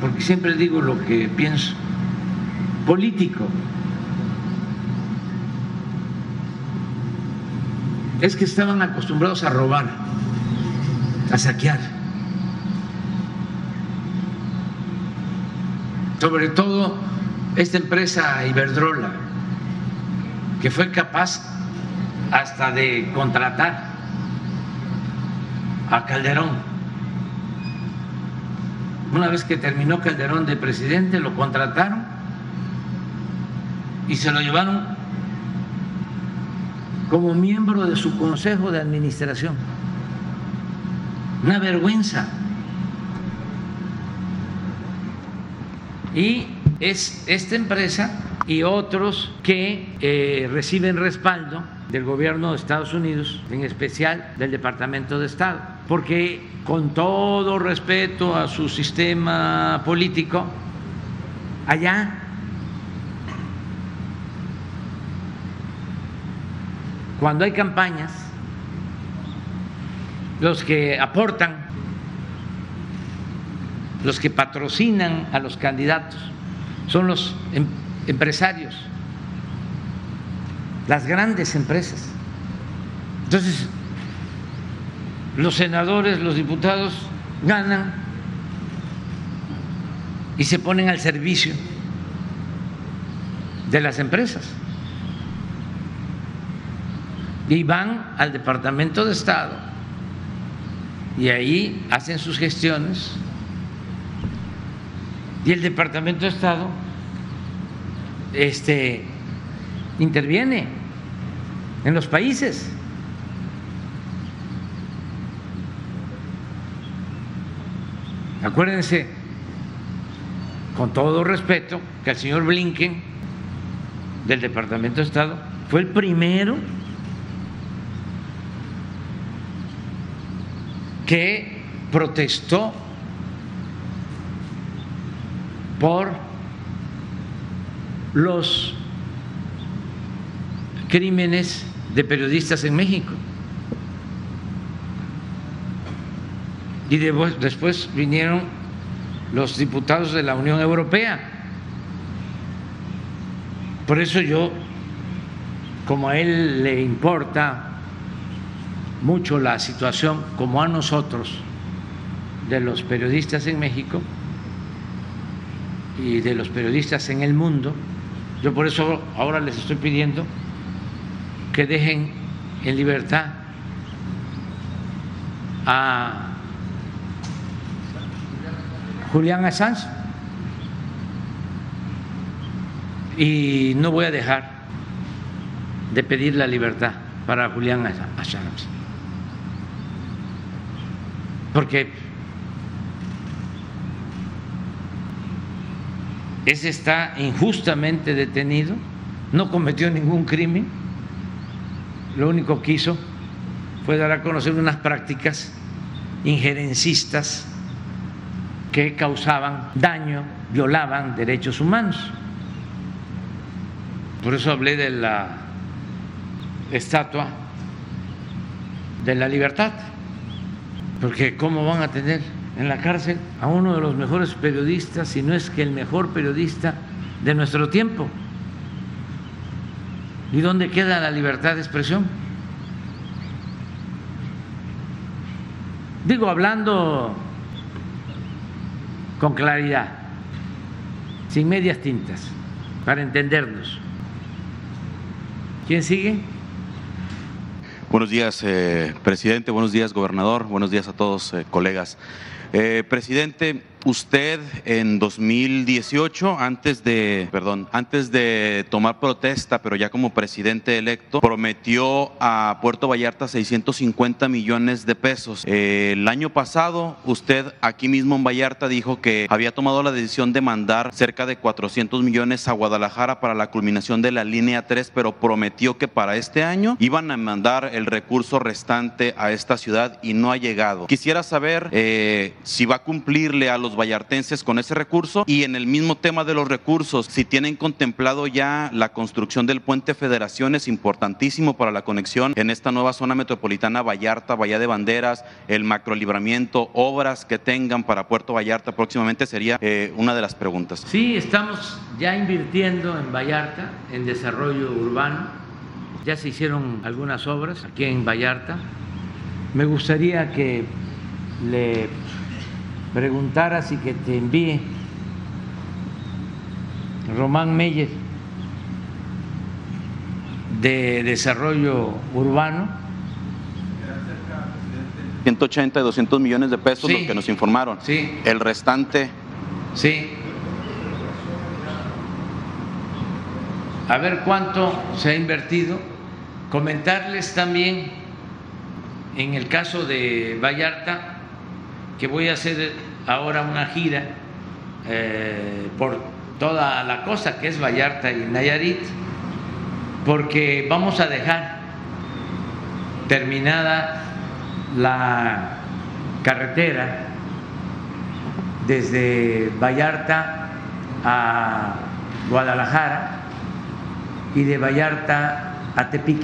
Speaker 1: porque siempre digo lo que pienso, político. Es que estaban acostumbrados a robar, a saquear. Sobre todo esta empresa Iberdrola, que fue capaz hasta de contratar a Calderón. Una vez que terminó Calderón de presidente, lo contrataron y se lo llevaron como miembro de su consejo de administración. Una vergüenza. Y es esta empresa y otros que eh, reciben respaldo del gobierno de Estados Unidos, en especial del Departamento de Estado, porque con todo respeto a su sistema político, allá cuando hay campañas, los que aportan, los que patrocinan a los candidatos, son los em, empresarios las grandes empresas. Entonces, los senadores, los diputados ganan y se ponen al servicio de las empresas. Y van al Departamento de Estado y ahí hacen sus gestiones. Y el Departamento de Estado este, interviene en los países. Acuérdense, con todo respeto, que el señor Blinken del Departamento de Estado fue el primero que protestó por los crímenes de periodistas en México. Y después vinieron los diputados de la Unión Europea. Por eso yo, como a él le importa mucho la situación, como a nosotros, de los periodistas en México y de los periodistas en el mundo, yo por eso ahora les estoy pidiendo que dejen en libertad a Julián Assange, Y no voy a dejar de pedir la libertad para Julián Assange. Porque ese está injustamente detenido, no cometió ningún crimen, lo único que hizo fue dar a conocer unas prácticas injerencistas que causaban daño, violaban derechos humanos. Por eso hablé de la estatua de la libertad, porque ¿cómo van a tener en la cárcel a uno de los mejores periodistas, si no es que el mejor periodista de nuestro tiempo? ¿Y dónde queda la libertad de expresión? Digo, hablando con claridad, sin medias tintas, para entendernos. ¿Quién sigue?
Speaker 6: Buenos días, eh, presidente. Buenos días, gobernador. Buenos días a todos, eh, colegas. Eh, presidente, usted en 2018, antes de, perdón, antes de tomar protesta, pero ya como presidente electo, prometió a Puerto Vallarta 650 millones de pesos. El año pasado, usted aquí mismo en Vallarta dijo que había tomado la decisión de mandar cerca de 400 millones a Guadalajara para la culminación de la línea 3, pero prometió que para este año iban a mandar el recurso restante a esta ciudad y no ha llegado. Quisiera saber eh, si va a cumplirle a los vallartenses con ese recurso y en el mismo tema de los recursos, si tienen contemplado ya la construcción del puente Federación es importantísimo para la conexión en esta nueva zona metropolitana Vallarta, Bahía de Banderas, el macrolibramiento, obras que tengan para Puerto Vallarta próximamente sería eh, una de las preguntas.
Speaker 1: Sí, estamos ya invirtiendo en Vallarta, en desarrollo urbano. Ya se hicieron algunas obras aquí en Vallarta. Me gustaría que le preguntaras y que te envíe Román Meyer de Desarrollo Urbano.
Speaker 6: 180 y 200 millones de pesos, lo que nos informaron.
Speaker 1: Sí.
Speaker 6: El restante.
Speaker 1: Sí. A ver cuánto se ha invertido. Comentarles también, en el caso de Vallarta, que voy a hacer ahora una gira eh, por toda la costa que es Vallarta y Nayarit, porque vamos a dejar terminada la carretera desde Vallarta a Guadalajara y de Vallarta a Tepic,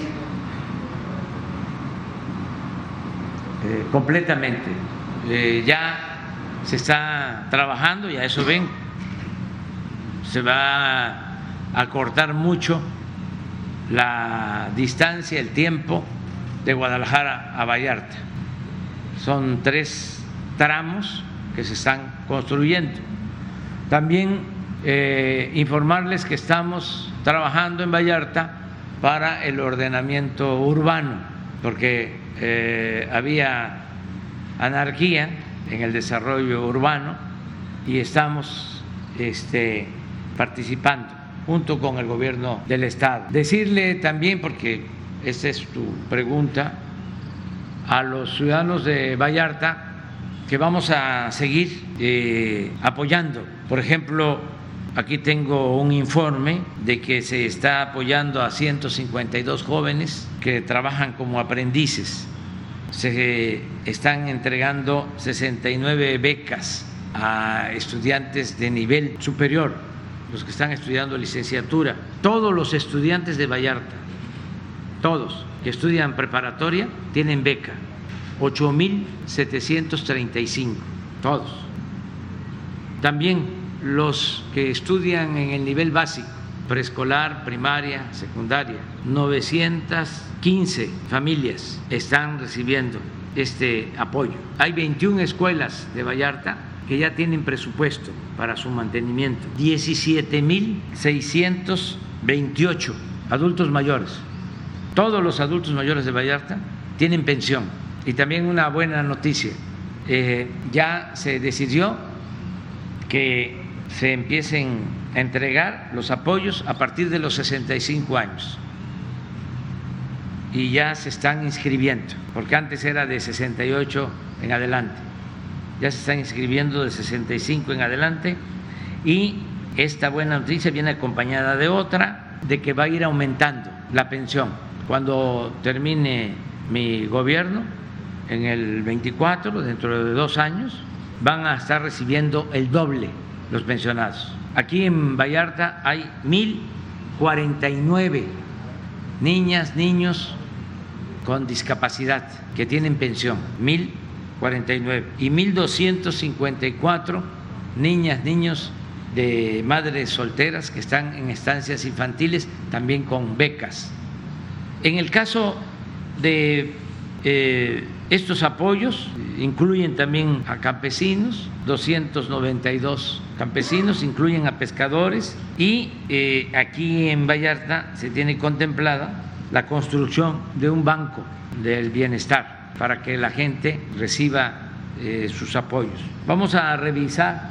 Speaker 1: eh, completamente eh, ya se está trabajando, y a eso ven, se va a cortar mucho la distancia, el tiempo de Guadalajara a Vallarta. Son tres tramos que se están construyendo. También eh, informarles que estamos trabajando en Vallarta para el ordenamiento urbano, porque eh, había anarquía en el desarrollo urbano y estamos este, participando junto con el gobierno del Estado. Decirle también, porque esa es tu pregunta, a los ciudadanos de Vallarta que vamos a seguir eh, apoyando. Por ejemplo, aquí tengo un informe de que se está apoyando a 152 jóvenes que trabajan como aprendices se están entregando 69 becas a estudiantes de nivel superior, los que están estudiando licenciatura, todos los estudiantes de Vallarta, todos que estudian preparatoria tienen beca, 8.735, todos. También los que estudian en el nivel básico, preescolar, primaria, secundaria, 915 familias están recibiendo este apoyo. Hay 21 escuelas de Vallarta que ya tienen presupuesto para su mantenimiento, 17.628 adultos mayores. Todos los adultos mayores de Vallarta tienen pensión. Y también una buena noticia, eh, ya se decidió que se empiecen a entregar los apoyos a partir de los 65 años. Y ya se están inscribiendo, porque antes era de 68 en adelante. Ya se están inscribiendo de 65 en adelante y esta buena noticia viene acompañada de otra, de que va a ir aumentando la pensión. Cuando termine mi gobierno, en el 24, dentro de dos años, van a estar recibiendo el doble los pensionados. Aquí en Vallarta hay 1.049 niñas, niños con discapacidad que tienen pensión, 1.049, y 1.254 niñas, niños de madres solteras que están en estancias infantiles, también con becas. En el caso de eh, estos apoyos incluyen también a campesinos, 292 campesinos, incluyen a pescadores y eh, aquí en Vallarta se tiene contemplada la construcción de un banco del bienestar para que la gente reciba eh, sus apoyos. Vamos a revisar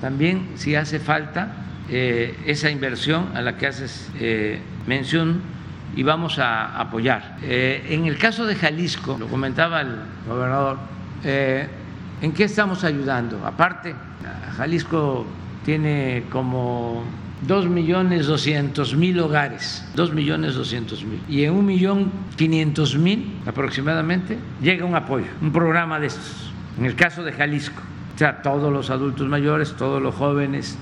Speaker 1: también si hace falta eh, esa inversión a la que haces mención y vamos a apoyar. en el caso de Jalisco, lo comentaba el gobernador, ¿en qué estamos ayudando? Aparte, Jalisco tiene como dos millones doscientos mil hogares, dos millones doscientos mil. Y en un millón quinientos mil aproximadamente llega un apoyo, un programa de estos. En el caso de Jalisco, o sea, todos los adultos mayores, todos los jóvenes,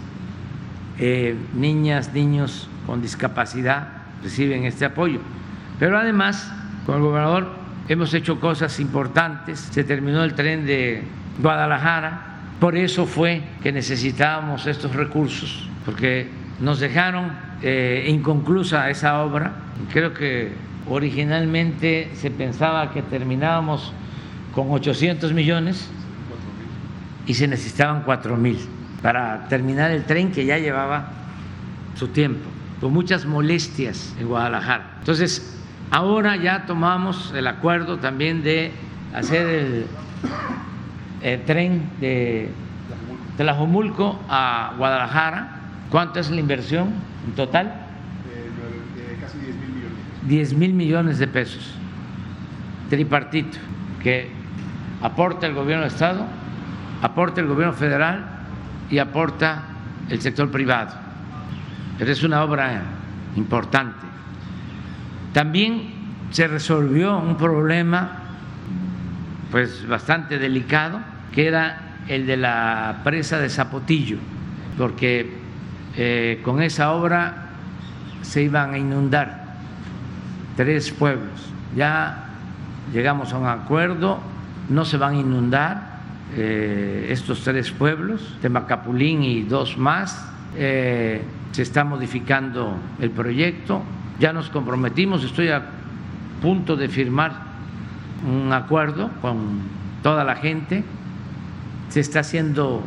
Speaker 1: eh, niñas, niños con discapacidad reciben este apoyo. Pero además, con el gobernador hemos hecho cosas importantes. Se terminó el tren de Guadalajara, por eso fue que necesitábamos estos recursos, porque nos dejaron eh, inconclusa esa obra. Creo que originalmente se pensaba que terminábamos con 800 millones y se necesitaban 4 mil para terminar el tren que ya llevaba su tiempo, con muchas molestias en Guadalajara. Entonces, ahora ya tomamos el acuerdo también de hacer el el tren de Tlajomulco a Guadalajara. ¿Cuánto es la inversión en total?
Speaker 2: De, casi 10 mil millones.
Speaker 1: 10 mil millones de pesos. Tripartito, que aporta el gobierno de Estado, aporta el gobierno federal y aporta el sector privado. Pero es una obra importante. También se resolvió un problema pues bastante delicado, que era el de la presa de Zapotillo, porque eh, con esa obra se iban a inundar tres pueblos. Ya llegamos a un acuerdo, no se van a inundar eh, estos tres pueblos, Temacapulín y dos más. Eh, se está modificando el proyecto, ya nos comprometimos, estoy a punto de firmar un acuerdo con toda la gente, se está haciendo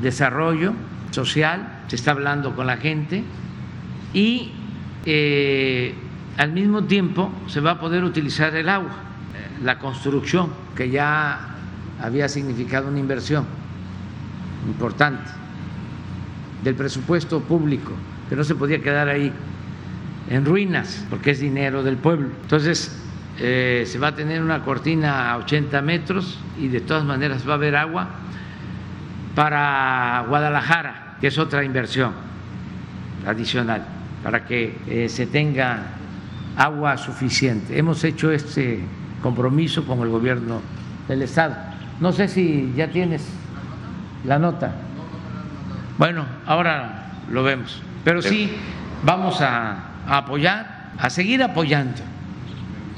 Speaker 1: desarrollo social, se está hablando con la gente y eh, al mismo tiempo se va a poder utilizar el agua, la construcción que ya había significado una inversión importante del presupuesto público, que no se podía quedar ahí en ruinas, porque es dinero del pueblo. Entonces, eh, se va a tener una cortina a 80 metros y de todas maneras va a haber agua para Guadalajara, que es otra inversión adicional, para que eh, se tenga agua suficiente. Hemos hecho este compromiso con el gobierno del Estado. No sé si ya tienes la nota. Bueno, ahora lo vemos. Pero sí, vamos a apoyar, a seguir apoyando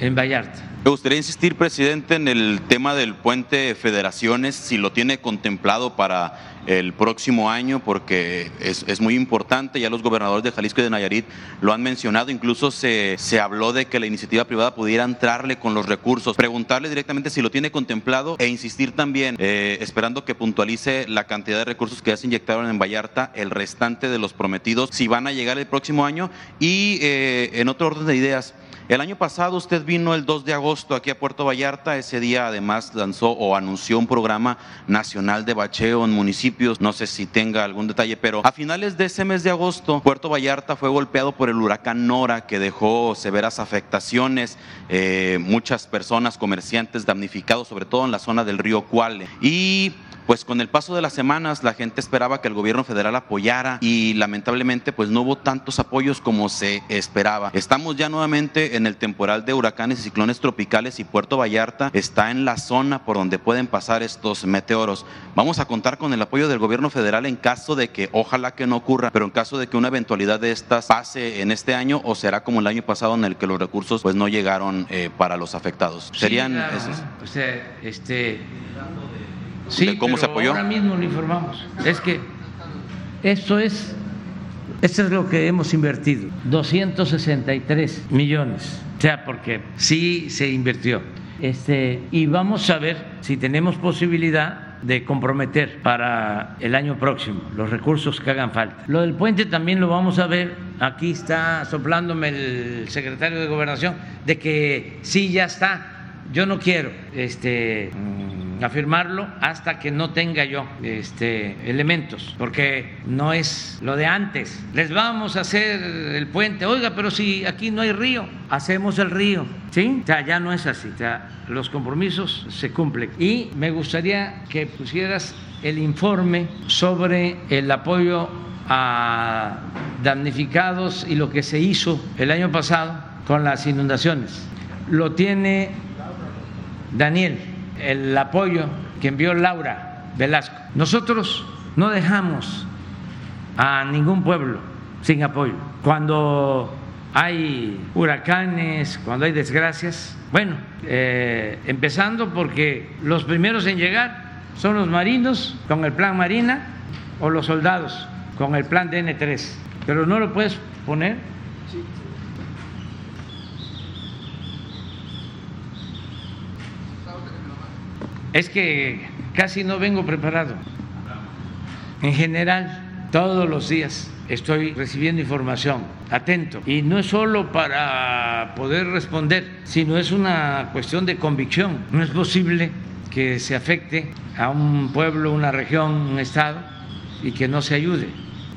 Speaker 1: en Vallarta.
Speaker 6: Me gustaría insistir, presidente, en el tema del puente Federaciones, si lo tiene contemplado para el próximo año, porque es, muy importante, ya los gobernadores de Jalisco y de Nayarit lo han mencionado, incluso se, se habló de que la iniciativa privada pudiera entrarle con los recursos. Preguntarle directamente si lo tiene contemplado e insistir también, eh, esperando que puntualice la cantidad de recursos que ya se inyectaron en Vallarta, el restante de los prometidos, si van a llegar el próximo año. Y eh, en otro orden de ideas El año pasado usted vino el 2 de agosto aquí a Puerto Vallarta. Ese día además lanzó o anunció un programa nacional de bacheo en municipios. No sé si tenga algún detalle, pero a finales de ese mes de agosto, Puerto Vallarta fue golpeado por el huracán Nora que dejó severas afectaciones, eh, muchas personas, comerciantes damnificados, sobre todo en la zona del río Cuale. Y pues con el paso de las semanas la gente esperaba que el gobierno federal apoyara y lamentablemente pues no hubo tantos apoyos como se esperaba. Estamos ya nuevamente en el temporal de huracanes y ciclones tropicales y Puerto Vallarta está en la zona por donde pueden pasar estos meteoros. Vamos a contar con el apoyo del gobierno federal en caso de que ojalá que no ocurra, pero en caso de que una eventualidad de estas pase en este año o será como el año pasado en el que los recursos pues no llegaron eh, para los afectados. Serían esos.
Speaker 1: O sea, este Sí,
Speaker 6: de cómo
Speaker 1: pero
Speaker 6: se apoyó.
Speaker 1: Ahora mismo lo informamos. Es que esto es, esto es lo que hemos invertido, 263 millones. O sea, porque sí se invirtió. Este, y vamos a ver si tenemos posibilidad de comprometer para el año próximo los recursos que hagan falta. Lo del puente también lo vamos a ver. Aquí está soplándome el secretario de Gobernación de que sí ya está. Yo no quiero este, afirmarlo hasta que no tenga yo este, elementos, porque no es lo de antes. Les vamos a hacer el puente, oiga, pero si aquí no hay río, hacemos el río, ¿sí? O sea, ya no es así, los compromisos se cumplen. Y me gustaría que pusieras el informe sobre el apoyo a damnificados y lo que se hizo el año pasado con las inundaciones. Lo tiene Daniel, el apoyo que envió Laura Velasco. Nosotros no dejamos a ningún pueblo sin apoyo. Cuando hay huracanes, cuando hay desgracias, bueno, eh, empezando porque los primeros en llegar son los marinos con el plan Marina o los soldados con el plan DN3. Pero no lo puedes poner Es que casi no vengo preparado. En general, todos los días estoy recibiendo información, atento. Y no es solo para poder responder, sino es una cuestión de convicción. No es posible que se afecte a un pueblo, una región, un estado y que no se ayude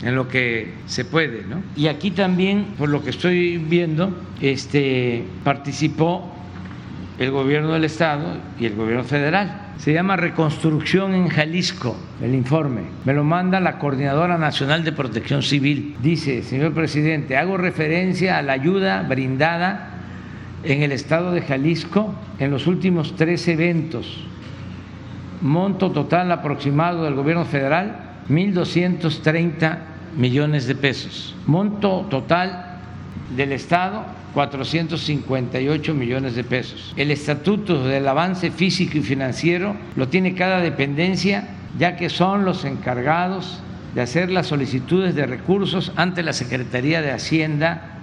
Speaker 1: en lo que se puede, ¿no? Y aquí también, por lo que estoy viendo, este participó el gobierno del estado y el gobierno federal se llama Reconstrucción en Jalisco, el informe. Me lo manda la Coordinadora Nacional de Protección Civil. Dice, señor presidente, hago referencia a la ayuda brindada en el estado de Jalisco en los últimos tres eventos. Monto total aproximado del gobierno federal, 1.230 millones de pesos. Monto total del estado, 458 millones de pesos. El estatuto del avance físico y financiero lo tiene cada dependencia, ya que son los encargados de hacer las solicitudes de recursos ante la Secretaría de Hacienda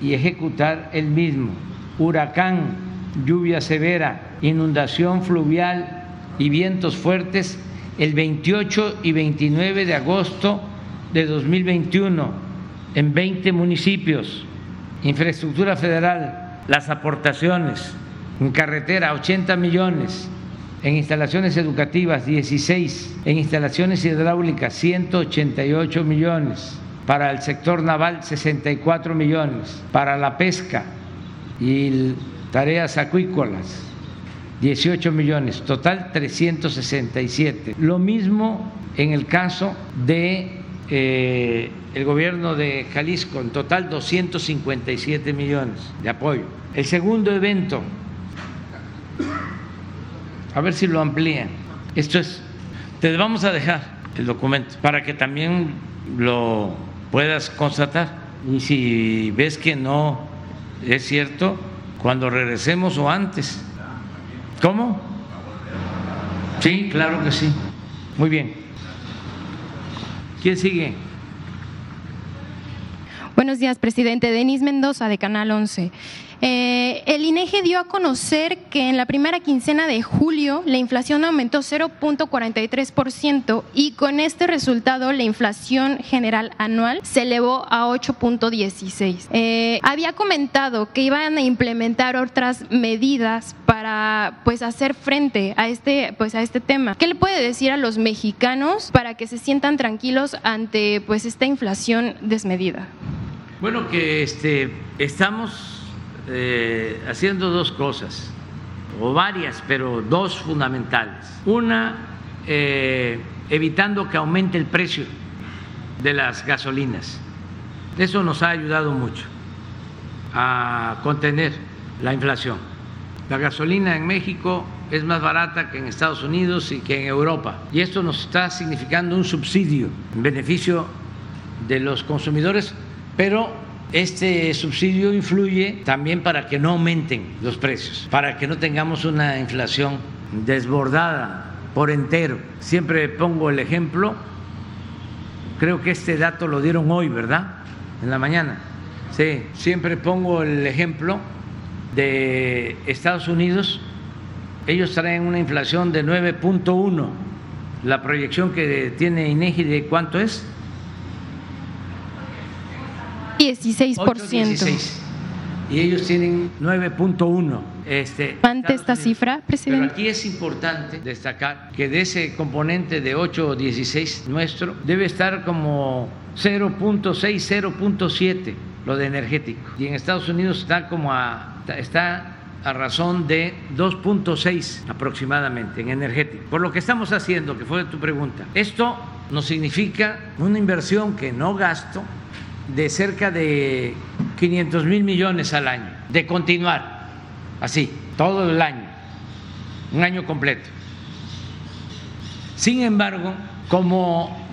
Speaker 1: y ejecutar el mismo. Huracán, lluvia severa, inundación fluvial y vientos fuertes el 28 y 29 de agosto de 2021 en 20 municipios infraestructura federal, las aportaciones en carretera 80 millones, en instalaciones educativas 16, en instalaciones hidráulicas 188 millones, para el sector naval 64 millones, para la pesca y tareas acuícolas 18 millones, total 367. Lo mismo en el caso de eh, el gobierno de Jalisco, en total 257 millones de apoyo. El segundo evento, a ver si lo amplían. Esto es, te vamos a dejar el documento para que también lo puedas constatar. Y si ves que no es cierto, cuando regresemos o antes. ¿Cómo? Sí, claro que sí. Muy bien. ¿Quién sigue?
Speaker 7: Buenos días, presidente. Denis Mendoza, de Canal 11. Eh, el INEGI dio a conocer que en la primera quincena de julio la inflación aumentó 0.43% y con este resultado la inflación general anual se elevó a 8.16. Eh, había comentado que iban a implementar otras medidas para pues hacer frente a este pues a este tema. ¿Qué le puede decir a los mexicanos para que se sientan tranquilos ante pues esta inflación desmedida?
Speaker 1: Bueno, que este estamos eh, haciendo dos cosas, o varias, pero dos fundamentales. Una, eh, evitando que aumente el precio de las gasolinas. Eso nos ha ayudado mucho a contener la inflación. La gasolina en México es más barata que en Estados Unidos y que en Europa. Y esto nos está significando un subsidio en beneficio de los consumidores, pero este subsidio influye también para que no aumenten los precios, para que no tengamos una inflación desbordada por entero. Siempre pongo el ejemplo, creo que este dato lo dieron hoy, ¿verdad? En la mañana. Sí, siempre pongo el ejemplo de Estados Unidos. Ellos traen una inflación de 9.1. La proyección que tiene INEGI de cuánto es?
Speaker 7: 16%.
Speaker 1: Y ellos tienen 9.1. Este,
Speaker 7: ¿Ante esta cifra, presidente?
Speaker 1: Pero aquí es importante destacar que de ese componente de 8 o 16 nuestro, debe estar como 0.6, 0.7 lo de energético. Y en Estados Unidos está como a, está a razón de 2.6 aproximadamente en energético. Por lo que estamos haciendo, que fue tu pregunta, esto nos significa una inversión que no gasto, de cerca de 500 mil millones al año, de continuar así, todo el año, un año completo. Sin embargo, como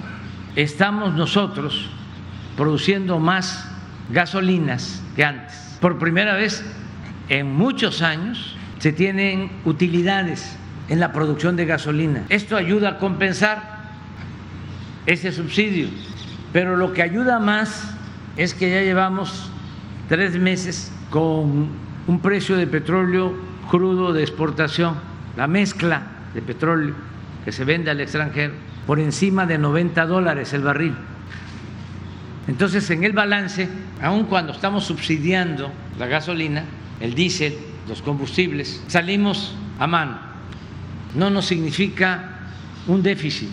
Speaker 1: estamos nosotros produciendo más gasolinas que antes, por primera vez en muchos años se tienen utilidades en la producción de gasolina. Esto ayuda a compensar ese subsidio, pero lo que ayuda más es que ya llevamos tres meses con un precio de petróleo crudo de exportación, la mezcla de petróleo que se vende al extranjero, por encima de 90 dólares el barril. Entonces, en el balance, aun cuando estamos subsidiando la gasolina, el diésel, los combustibles, salimos a mano. No nos significa un déficit.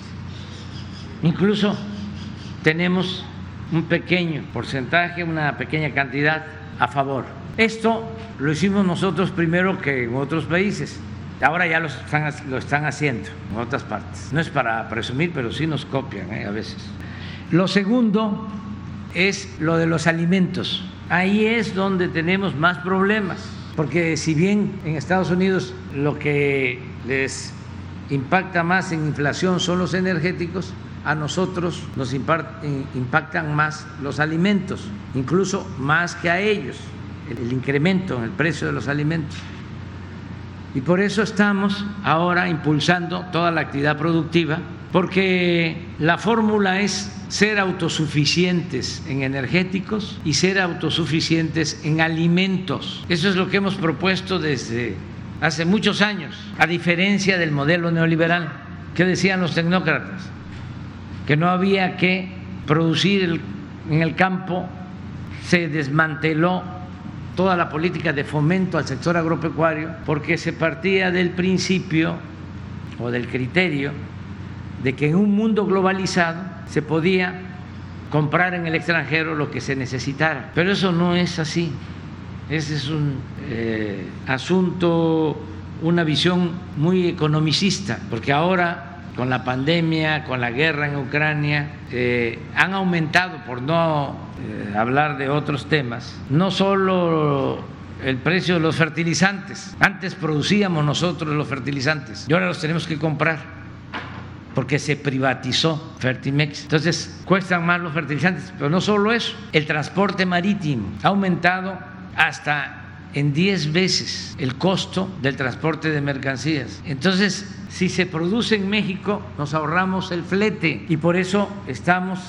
Speaker 1: Incluso tenemos un pequeño porcentaje, una pequeña cantidad a favor. Esto lo hicimos nosotros primero que en otros países. Ahora ya lo están, haciendo en otras partes. No es para presumir, pero sí nos copian ¿eh? a veces. Lo segundo es lo de los alimentos. Ahí es donde tenemos más problemas, porque si bien en Estados Unidos lo que les impacta más en inflación son los energéticos, a nosotros nos impactan más los alimentos, incluso más que a ellos, el incremento en el precio de los alimentos. Y por eso estamos ahora impulsando toda la actividad productiva, porque la fórmula es ser autosuficientes en energéticos y ser autosuficientes en alimentos. Eso es lo que hemos propuesto desde hace muchos años, a diferencia del modelo neoliberal. ¿Qué decían los tecnócratas? Que no había que producir en el campo, se desmanteló toda la política de fomento al sector agropecuario porque se partía del principio o del criterio de que en un mundo globalizado se podía comprar en el extranjero lo que se necesitara. Pero eso no es así. Ese es un eh, asunto, una visión muy economicista, porque ahora con la pandemia, con la guerra en Ucrania, eh, han aumentado, por no eh, hablar de otros temas, no solo el precio de los fertilizantes. Antes producíamos nosotros los fertilizantes y ahora los tenemos que comprar porque se privatizó Fertimex. Entonces cuestan más los fertilizantes, pero no solo eso, el transporte marítimo ha aumentado hasta en 10 veces el costo del transporte de mercancías. Entonces, si se produce en México, nos ahorramos el flete y por eso estamos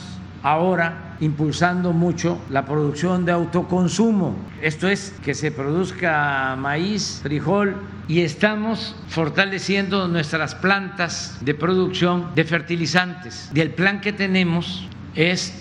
Speaker 1: ahora impulsando mucho la producción de autoconsumo. Esto es que se produzca maíz, frijol y estamos fortaleciendo nuestras plantas de producción de fertilizantes. Y el plan que tenemos es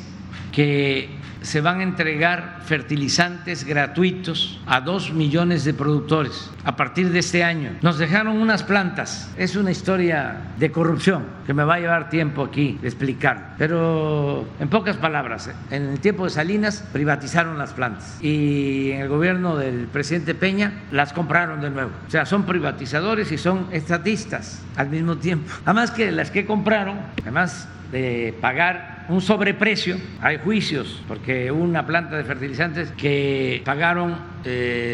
Speaker 1: que se van a entregar fertilizantes gratuitos a dos millones de productores a partir de este año. Nos dejaron unas plantas. Es una historia de corrupción que me va a llevar tiempo aquí explicar. Pero en pocas palabras, en el tiempo de Salinas privatizaron las plantas y en el gobierno del presidente Peña las compraron de nuevo. O sea, son privatizadores y son estatistas al mismo tiempo. Además que las que compraron, además de pagar un sobreprecio. Hay juicios porque una planta de fertilizantes que pagaron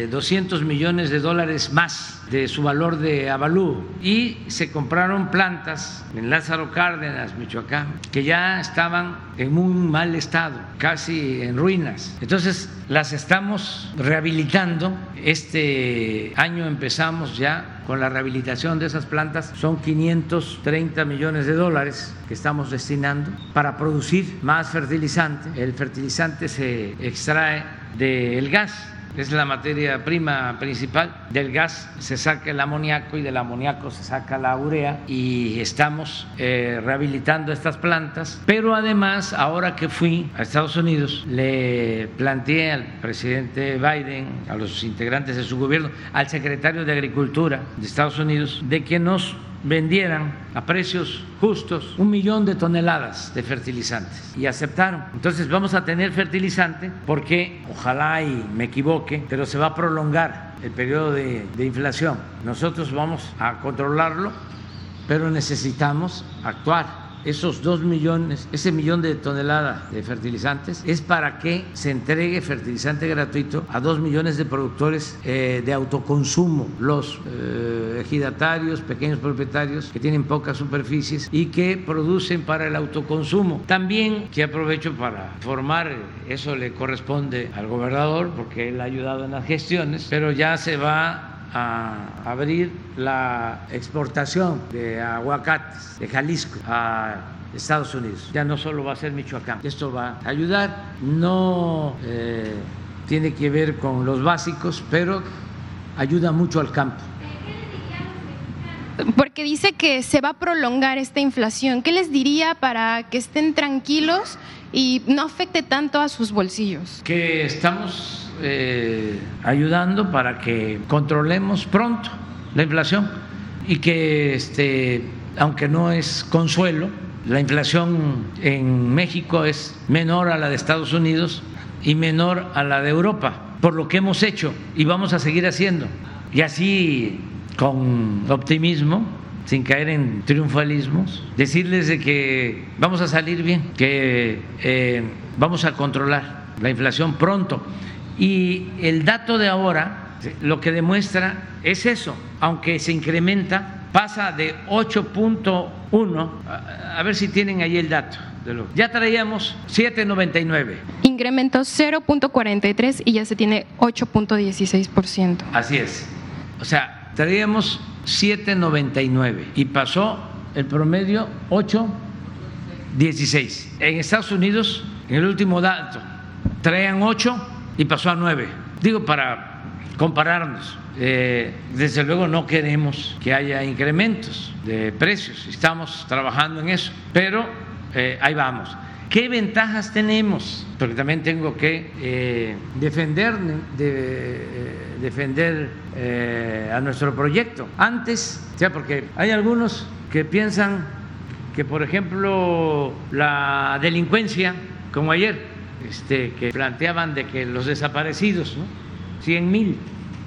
Speaker 1: 200 eh, millones de dólares más de su valor de avalúo y se compraron plantas en Lázaro Cárdenas, Michoacán, que ya estaban en un mal estado, casi en ruinas. Entonces las estamos rehabilitando. Este año empezamos ya con la rehabilitación de esas plantas. Son 530 millones de dólares que estamos destinando para producir más fertilizante. El fertilizante se extrae del gas es la materia prima principal. Del gas se saca el amoníaco y del amoníaco se saca la urea y estamos eh, rehabilitando estas plantas. Pero además, ahora que fui a Estados Unidos, le planteé al presidente Biden, a los integrantes de su gobierno, al secretario de Agricultura de Estados Unidos, de que nos vendieran a precios justos un millón de toneladas de fertilizantes y aceptaron. Entonces vamos a tener fertilizante porque, ojalá y me equivoque, pero se va a prolongar el periodo de, de inflación. Nosotros vamos a controlarlo, pero necesitamos actuar esos dos millones, ese millón de toneladas de fertilizantes, es para que se entregue fertilizante gratuito a dos millones de productores eh, de autoconsumo, los eh, ejidatarios, pequeños propietarios que tienen pocas superficies y que producen para el autoconsumo. También que aprovecho para formar, eso le corresponde al gobernador porque él ha ayudado en las gestiones, pero ya se va a abrir la exportación de aguacates de Jalisco a Estados Unidos. Ya no solo va a ser Michoacán, esto va a ayudar, no eh, tiene que ver con los básicos, pero ayuda mucho al campo.
Speaker 7: Porque dice que se va a prolongar esta inflación. ¿Qué les diría para que estén tranquilos y no afecte tanto a sus bolsillos?
Speaker 1: Que estamos eh, ayudando para que controlemos pronto la inflación y que, este, aunque no es consuelo, la inflación en México es menor a la de Estados Unidos y menor a la de Europa, por lo que hemos hecho y vamos a seguir haciendo. Y así, con optimismo, sin caer en triunfalismos, decirles de que vamos a salir bien, que eh, vamos a controlar la inflación pronto. Y el dato de ahora lo que demuestra es eso, aunque se incrementa, pasa de 8.1, a ver si tienen ahí el dato. Ya traíamos 7.99.
Speaker 7: Incremento 0.43 y ya se tiene 8.16%.
Speaker 1: Así es. O sea, traíamos 7.99 y pasó el promedio 8.16. En Estados Unidos, en el último dato, traían 8 y pasó a nueve. Digo, para compararnos. Eh, desde luego no queremos que haya incrementos de precios, estamos trabajando en eso, pero eh, ahí vamos. ¿Qué ventajas tenemos? Porque también tengo que eh, defender, defender a nuestro proyecto. Antes, ya porque hay algunos que piensan que, por ejemplo, la delincuencia, como ayer, este, que planteaban de que los desaparecidos, ¿no? 100 mil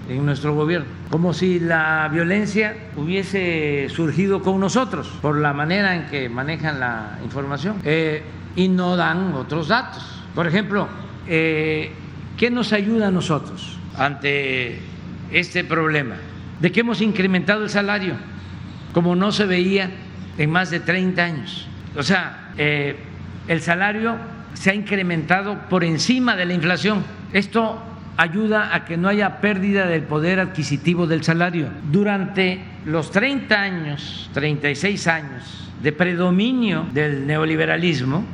Speaker 1: en nuestro gobierno, como si la violencia hubiese surgido con nosotros por la manera en que manejan la información eh, y no dan otros datos. Por ejemplo, eh, ¿qué nos ayuda a nosotros ante este problema? De que hemos incrementado el salario como no se veía en más de 30 años. O sea, eh, el salario se ha incrementado por encima de la inflación. Esto ayuda a que no haya pérdida del poder adquisitivo del salario. Durante los 30 años, 36 años de predominio del neoliberalismo,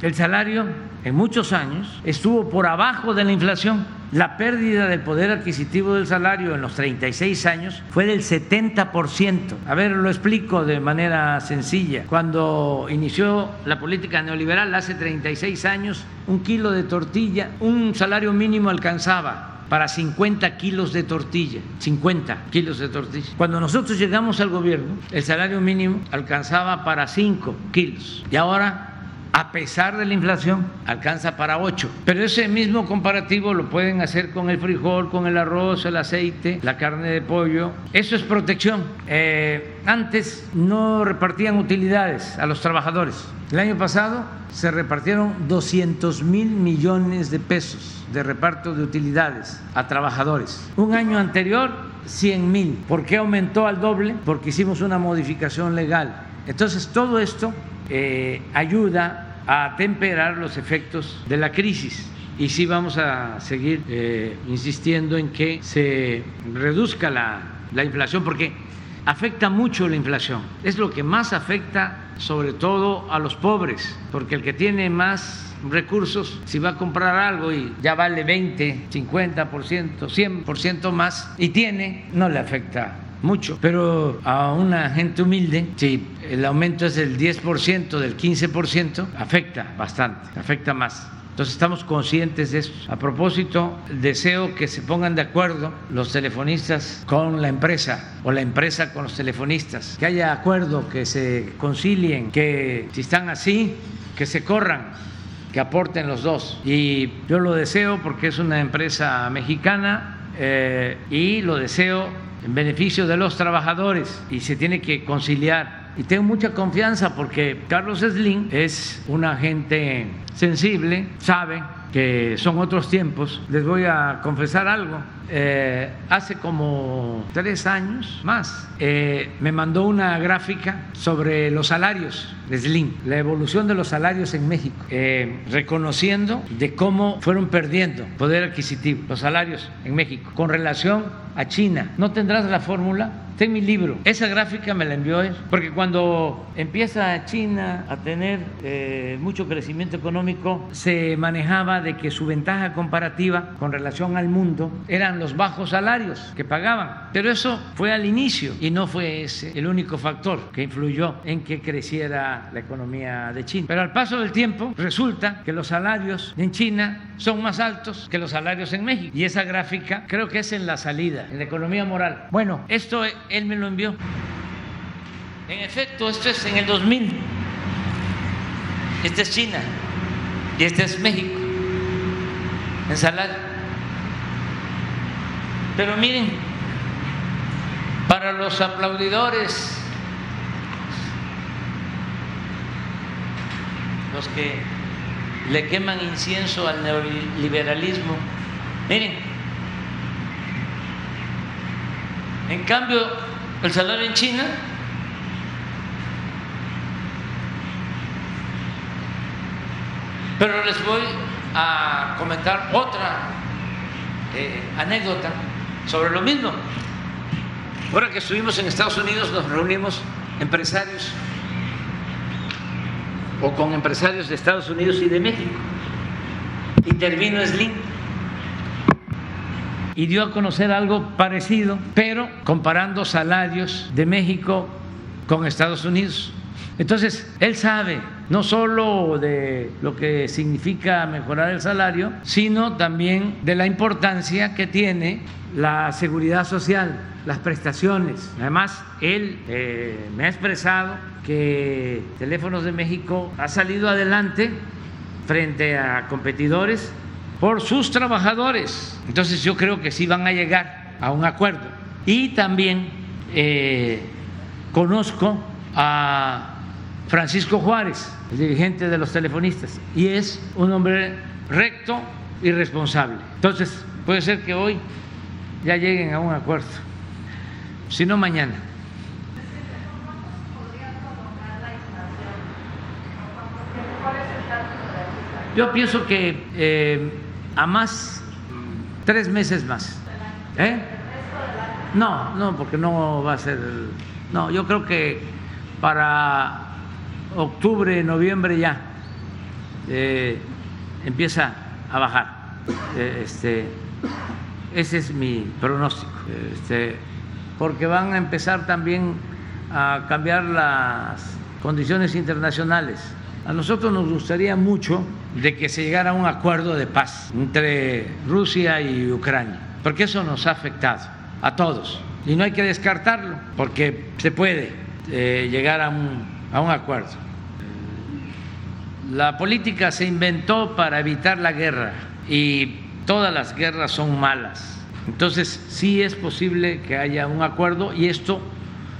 Speaker 1: el salario en muchos años estuvo por abajo de la inflación. La pérdida del poder adquisitivo del salario en los 36 años fue del 70%. A ver, lo explico de manera sencilla. Cuando inició la política neoliberal hace 36 años, un kilo de tortilla, un salario mínimo alcanzaba para 50 kilos de tortilla, 50 kilos de tortilla. Cuando nosotros llegamos al gobierno, el salario mínimo alcanzaba para 5 kilos y ahora a pesar de la inflación, alcanza para 8. Pero ese mismo comparativo lo pueden hacer con el frijol, con el arroz, el aceite, la carne de pollo. Eso es protección. Eh, antes no repartían utilidades a los trabajadores. El año pasado se repartieron 200 mil millones de pesos de reparto de utilidades a trabajadores. Un año anterior, 100 mil. ¿Por qué aumentó al doble? Porque hicimos una modificación legal. Entonces, todo esto eh, ayuda a temperar los efectos de la crisis. Y sí vamos a seguir eh, insistiendo en que se reduzca la, la inflación, porque afecta mucho la inflación. Es lo que más afecta sobre todo a los pobres, porque el que tiene más recursos, si va a comprar algo y ya vale 20, 50%, 100% más y tiene, no le afecta mucho, pero a una gente humilde, si el aumento es del 10%, del 15%, afecta bastante, afecta más. Entonces estamos conscientes de eso. A propósito, deseo que se pongan de acuerdo los telefonistas con la empresa o la empresa con los telefonistas, que haya acuerdo, que se concilien, que si están así, que se corran, que aporten los dos. Y yo lo deseo porque es una empresa mexicana eh, y lo deseo en beneficio de los trabajadores y se tiene que conciliar. Y tengo mucha confianza porque Carlos Slim es un agente sensible, sabe que son otros tiempos. Les voy a confesar algo. Eh, hace como tres años más eh, me mandó una gráfica sobre los salarios de Slim, la evolución de los salarios en México, eh, reconociendo de cómo fueron perdiendo poder adquisitivo los salarios en México con relación a China. ¿No tendrás la fórmula? Está en mi libro. Esa gráfica me la envió él, porque cuando empieza China a tener mucho crecimiento económico, se manejaba de que su ventaja comparativa con relación al mundo eran los bajos salarios que pagaban. Pero eso fue al inicio y no fue ese el único factor que influyó en que creciera la economía de China. Pero al paso del tiempo resulta que los salarios en China son más altos que los salarios en México. Y esa gráfica creo que es en la salida, en la economía moral. Bueno, esto él me lo envió. En efecto, esto es en el 2000. Esta es China y este es México en salario. Pero miren, para los aplaudidores, los que le queman incienso al neoliberalismo, miren, en cambio, el salario en China pero les voy a comentar otra eh, anécdota sobre lo mismo. Ahora que estuvimos en Estados Unidos nos reunimos empresarios o con empresarios de Estados Unidos y de México. Intervino Slim y dio a conocer algo parecido, pero comparando salarios de México con Estados Unidos. Entonces, él sabe no solo de lo que significa mejorar el salario, sino también de la importancia que tiene la seguridad social, las prestaciones. Además, él eh, me ha expresado que Teléfonos de México ha salido adelante frente a competidores por sus trabajadores. Entonces yo creo que sí van a llegar a un acuerdo. Y también eh, conozco a Francisco Juárez, el dirigente de los telefonistas, y es un hombre recto y responsable. Entonces, puede ser que hoy ya lleguen a un acuerdo, si no mañana. Yo pienso que eh, a más, tres meses más. ¿Eh? No, no, porque no va a ser. No, yo creo que para octubre, noviembre ya eh, empieza a bajar. Eh, este, ese es mi pronóstico, este, porque van a empezar también a cambiar las condiciones internacionales. A nosotros nos gustaría mucho de que se llegara a un acuerdo de paz entre Rusia y Ucrania, porque eso nos ha afectado a todos y no hay que descartarlo, porque se puede eh, llegar a un, a un acuerdo. La política se inventó para evitar la guerra y todas las guerras son malas. Entonces sí es posible que haya un acuerdo y esto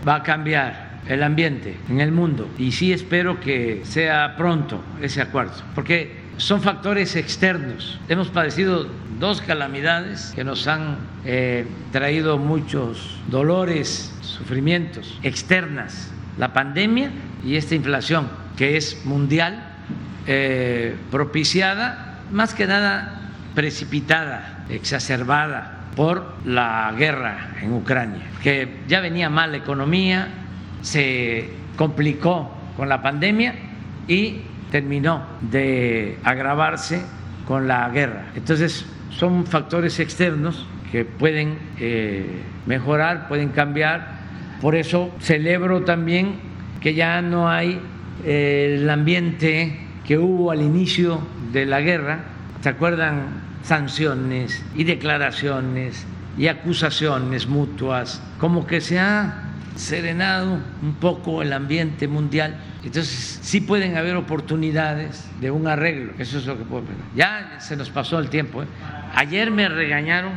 Speaker 1: va a cambiar el ambiente en el mundo y sí espero que sea pronto ese acuerdo, porque son factores externos. Hemos padecido dos calamidades que nos han eh, traído muchos dolores, sufrimientos externas, la pandemia y esta inflación que es mundial, eh, propiciada más que nada precipitada, exacerbada por la guerra en Ucrania, que ya venía mal la economía, se complicó con la pandemia y terminó de agravarse con la guerra. Entonces, son factores externos que pueden eh, mejorar, pueden cambiar. Por eso celebro también que ya no hay eh, el ambiente que hubo al inicio de la guerra. ¿Se acuerdan? Sanciones y declaraciones y acusaciones mutuas, como que se ha serenado un poco el ambiente mundial. Entonces, sí pueden haber oportunidades de un arreglo. Eso es lo que puedo pensar. Ya se nos pasó el tiempo. ¿eh? Ayer me regañaron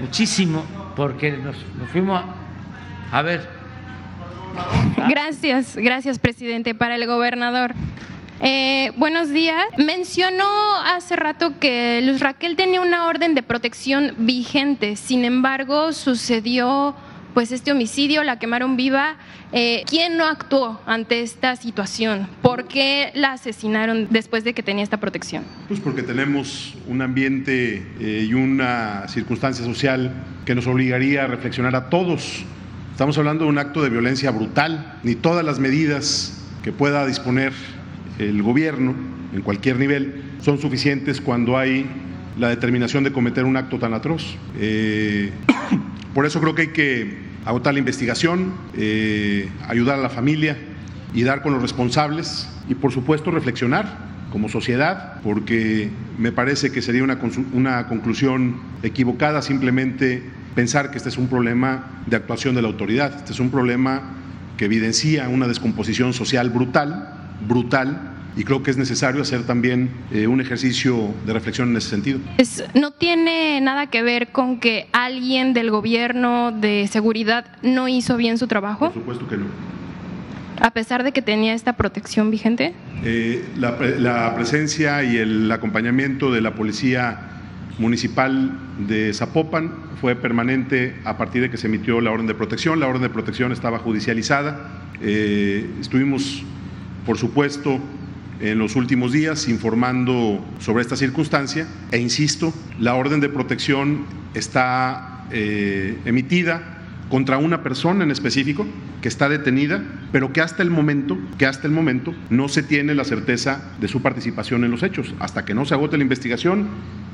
Speaker 1: muchísimo porque nos, fuimos a, ver.
Speaker 7: Gracias, gracias, presidente. Para el gobernador. Eh, buenos días. Mencionó hace rato que Luz Raquel tenía una orden de protección vigente. Sin embargo, sucedió pues este homicidio, la quemaron viva. Eh, ¿Quién no actuó ante esta situación? ¿Por qué la asesinaron después de que tenía esta protección?
Speaker 2: Pues porque tenemos un ambiente eh, y una circunstancia social que nos obligaría a reflexionar a todos. Estamos hablando de un acto de violencia brutal, ni todas las medidas que pueda disponer el gobierno en cualquier nivel son suficientes cuando hay la determinación de cometer un acto tan atroz. Eh, (coughs) por eso creo que hay que agotar la investigación, eh, ayudar a la familia y dar con los responsables y por supuesto reflexionar como sociedad, porque me parece que sería una, una conclusión equivocada simplemente pensar que este es un problema de actuación de la autoridad, este es un problema que evidencia una descomposición social brutal, brutal, y creo que es necesario hacer también eh, un ejercicio de reflexión en ese sentido.
Speaker 7: no tiene nada que ver con que alguien del gobierno de seguridad no hizo bien su trabajo.
Speaker 2: Por supuesto que no.
Speaker 7: A pesar de que tenía esta protección vigente.
Speaker 2: Eh, la, la, presencia y el acompañamiento de la policía municipal de Zapopan fue permanente a partir de que se emitió la orden de protección. La orden de protección estaba judicializada. Eh, estuvimos, por supuesto, en los últimos días informando sobre esta circunstancia e insisto, la orden de protección está eh, emitida contra una persona en específico que está detenida, pero que hasta el momento, que hasta el momento no se tiene la certeza de su participación en los hechos, hasta que no se agote la investigación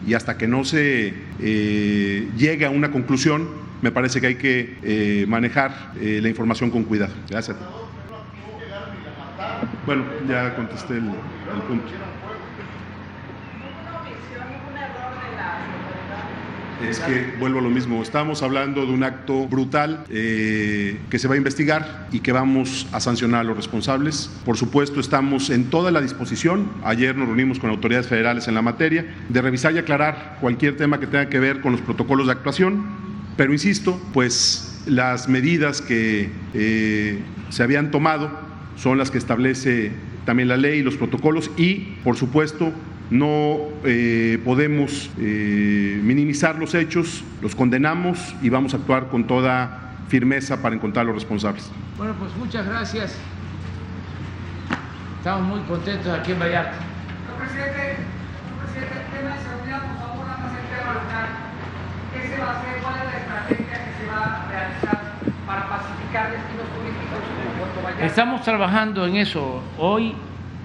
Speaker 2: y hasta que no se eh, llegue a una conclusión, me parece que hay que eh, manejar la información con cuidado. Gracias. Bueno, ya contesté el, punto. Es que vuelvo a lo mismo, estamos hablando de un acto brutal eh, que se va a investigar y que vamos a sancionar a los responsables. Por supuesto, estamos en toda la disposición, ayer nos reunimos con autoridades federales en la materia, de revisar y aclarar cualquier tema que tenga que ver con los protocolos de actuación, pero insisto, pues las medidas que eh, se habían tomado son las que establece también la ley y los protocolos y, por supuesto, no eh, podemos eh, minimizar los hechos, los condenamos y vamos a actuar con toda firmeza para encontrar a los responsables.
Speaker 1: Bueno, pues muchas gracias. Estamos muy contentos aquí en Vallarta. presidente, presidente, el tema de seguridad, por favor, nada más el tema ¿Qué se va a hacer? ¿Cuál es la estrategia que se va a realizar para pacificar destinos turísticos? Estamos trabajando en eso. Hoy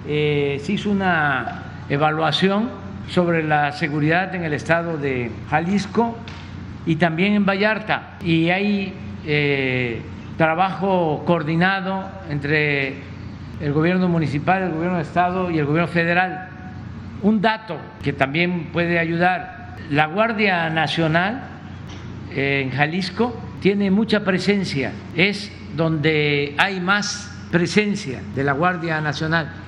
Speaker 1: eh, se hizo una evaluación sobre la seguridad en el estado de Jalisco y también en Vallarta. Y hay eh, trabajo coordinado entre el gobierno municipal, el gobierno de estado y el gobierno federal. Un dato que también puede ayudar, la Guardia Nacional en Jalisco tiene mucha presencia, es donde hay más presencia de la Guardia Nacional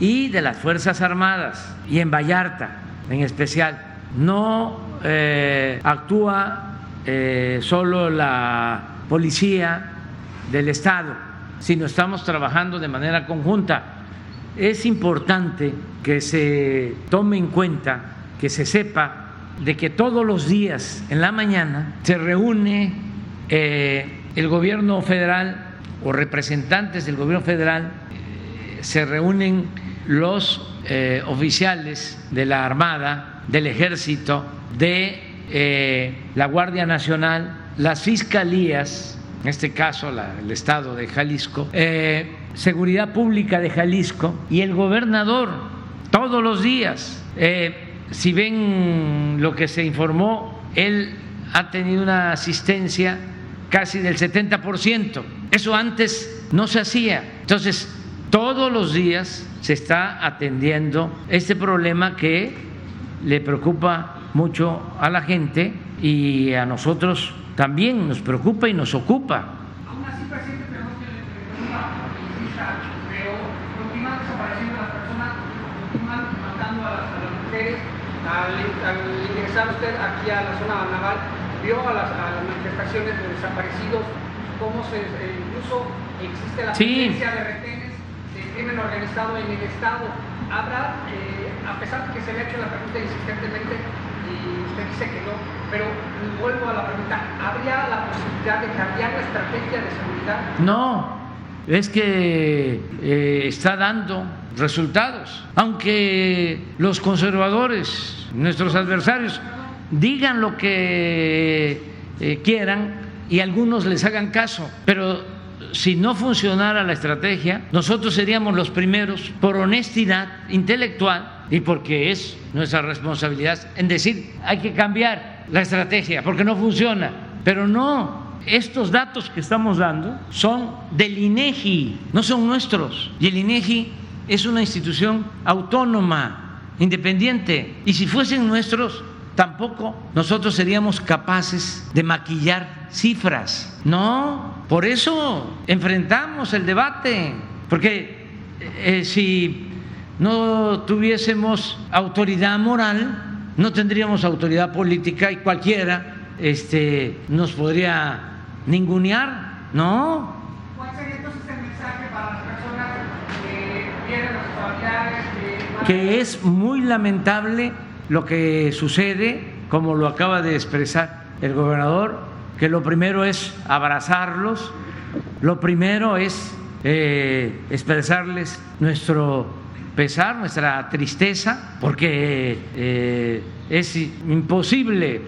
Speaker 1: y de las Fuerzas Armadas, y en Vallarta en especial. No eh, actúa eh, solo la policía del Estado, sino estamos trabajando de manera conjunta. Es importante que se tome en cuenta, que se sepa de que todos los días en la mañana se reúne eh, el gobierno federal o representantes del gobierno federal, se reúnen los eh, oficiales de la Armada, del Ejército, de la Guardia Nacional, las fiscalías, en este caso el Estado de Jalisco, Seguridad Pública de Jalisco y el gobernador todos los días si ven lo que se informó, él ha tenido una asistencia casi del 70%. Eso antes no se hacía. Entonces, todos los días se está atendiendo este problema que le preocupa mucho a la gente y a nosotros también nos preocupa y nos ocupa.
Speaker 8: al, ingresar usted aquí a la zona naval, vio a las, manifestaciones de desaparecidos, cómo se, eh, incluso existe la presencia de retenes de crimen organizado en el Estado. Habrá, eh, a pesar de que se le ha hecho la pregunta insistentemente y usted dice que no, pero vuelvo a la pregunta, ¿habría la posibilidad de cambiar la estrategia de seguridad?
Speaker 1: No, es que eh, está dando resultados, aunque los conservadores, nuestros adversarios, digan lo que eh, quieran y algunos les hagan caso, pero si no funcionara la estrategia, nosotros seríamos los primeros por honestidad intelectual y porque es nuestra responsabilidad en decir hay que cambiar la estrategia porque no funciona, pero no estos datos que estamos dando son del INEGI, no son nuestros. Y el INEGI es una institución autónoma, independiente. Y si fuesen nuestros, tampoco nosotros seríamos capaces de maquillar cifras. No, por eso enfrentamos el debate, porque eh, si no tuviésemos autoridad moral, no tendríamos autoridad política y cualquiera este, nos podría ningunear, no.
Speaker 8: ¿Cuál sería entonces el mensaje para las personas que pierden familiares?
Speaker 1: Que es muy lamentable lo que sucede, como lo acaba de expresar el gobernador, que lo primero es abrazarlos, lo primero es eh, expresarles nuestro pesar, nuestra tristeza, porque eh, es imposible,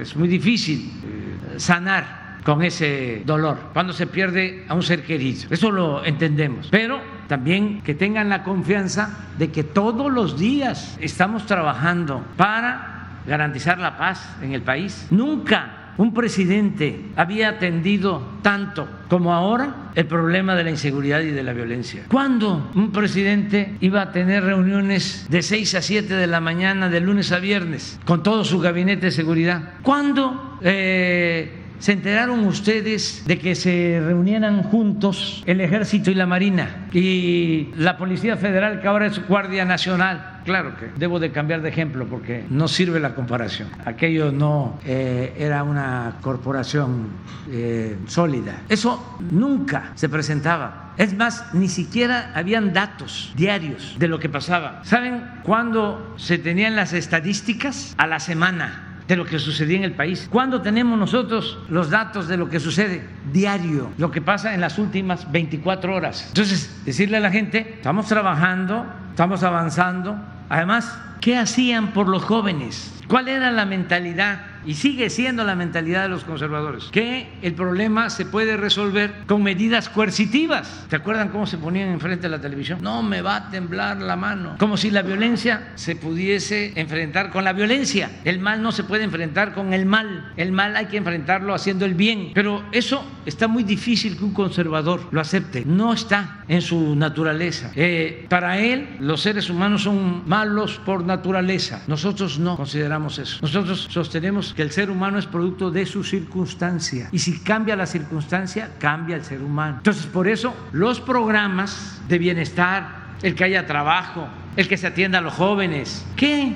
Speaker 1: es muy difícil eh, sanar con ese dolor, cuando se pierde a un ser querido. Eso lo entendemos. Pero también que tengan la confianza de que todos los días estamos trabajando para garantizar la paz en el país. Nunca un presidente había atendido tanto como ahora el problema de la inseguridad y de la violencia. ¿Cuándo un presidente iba a tener reuniones de 6 a 7 de la mañana de lunes a viernes con todo su gabinete de seguridad? ¿Cuándo eh, ¿Se enteraron ustedes de que se reunieran juntos el ejército y la marina y la Policía Federal, que ahora es Guardia Nacional? Claro que debo de cambiar de ejemplo porque no sirve la comparación. Aquello no eh, era una corporación eh, sólida. Eso nunca se presentaba. Es más, ni siquiera habían datos diarios de lo que pasaba. ¿Saben cuándo se tenían las estadísticas? A la semana de lo que sucedía en el país. ¿Cuándo tenemos nosotros los datos de lo que sucede? Diario, lo que pasa en las últimas 24 horas. Entonces, decirle a la gente, estamos trabajando, estamos avanzando. Además, ¿qué hacían por los jóvenes? ¿Cuál era la mentalidad y sigue siendo la mentalidad de los conservadores, que el problema se puede resolver con medidas coercitivas. ¿Te acuerdan cómo se ponían enfrente de la televisión? No me va a temblar la mano. Como si la violencia se pudiese enfrentar con la violencia. El mal no se puede enfrentar con el mal. El mal hay que enfrentarlo haciendo el bien. Pero eso está muy difícil que un conservador lo acepte. No está en su naturaleza. Eh, para él, los seres humanos son malos por naturaleza. Nosotros no consideramos eso. Nosotros sostenemos que el ser humano es producto de su circunstancia. Y si cambia la circunstancia, cambia el ser humano. Entonces, por eso, los programas de bienestar, el que haya trabajo, el que se atienda a los jóvenes, ¿qué?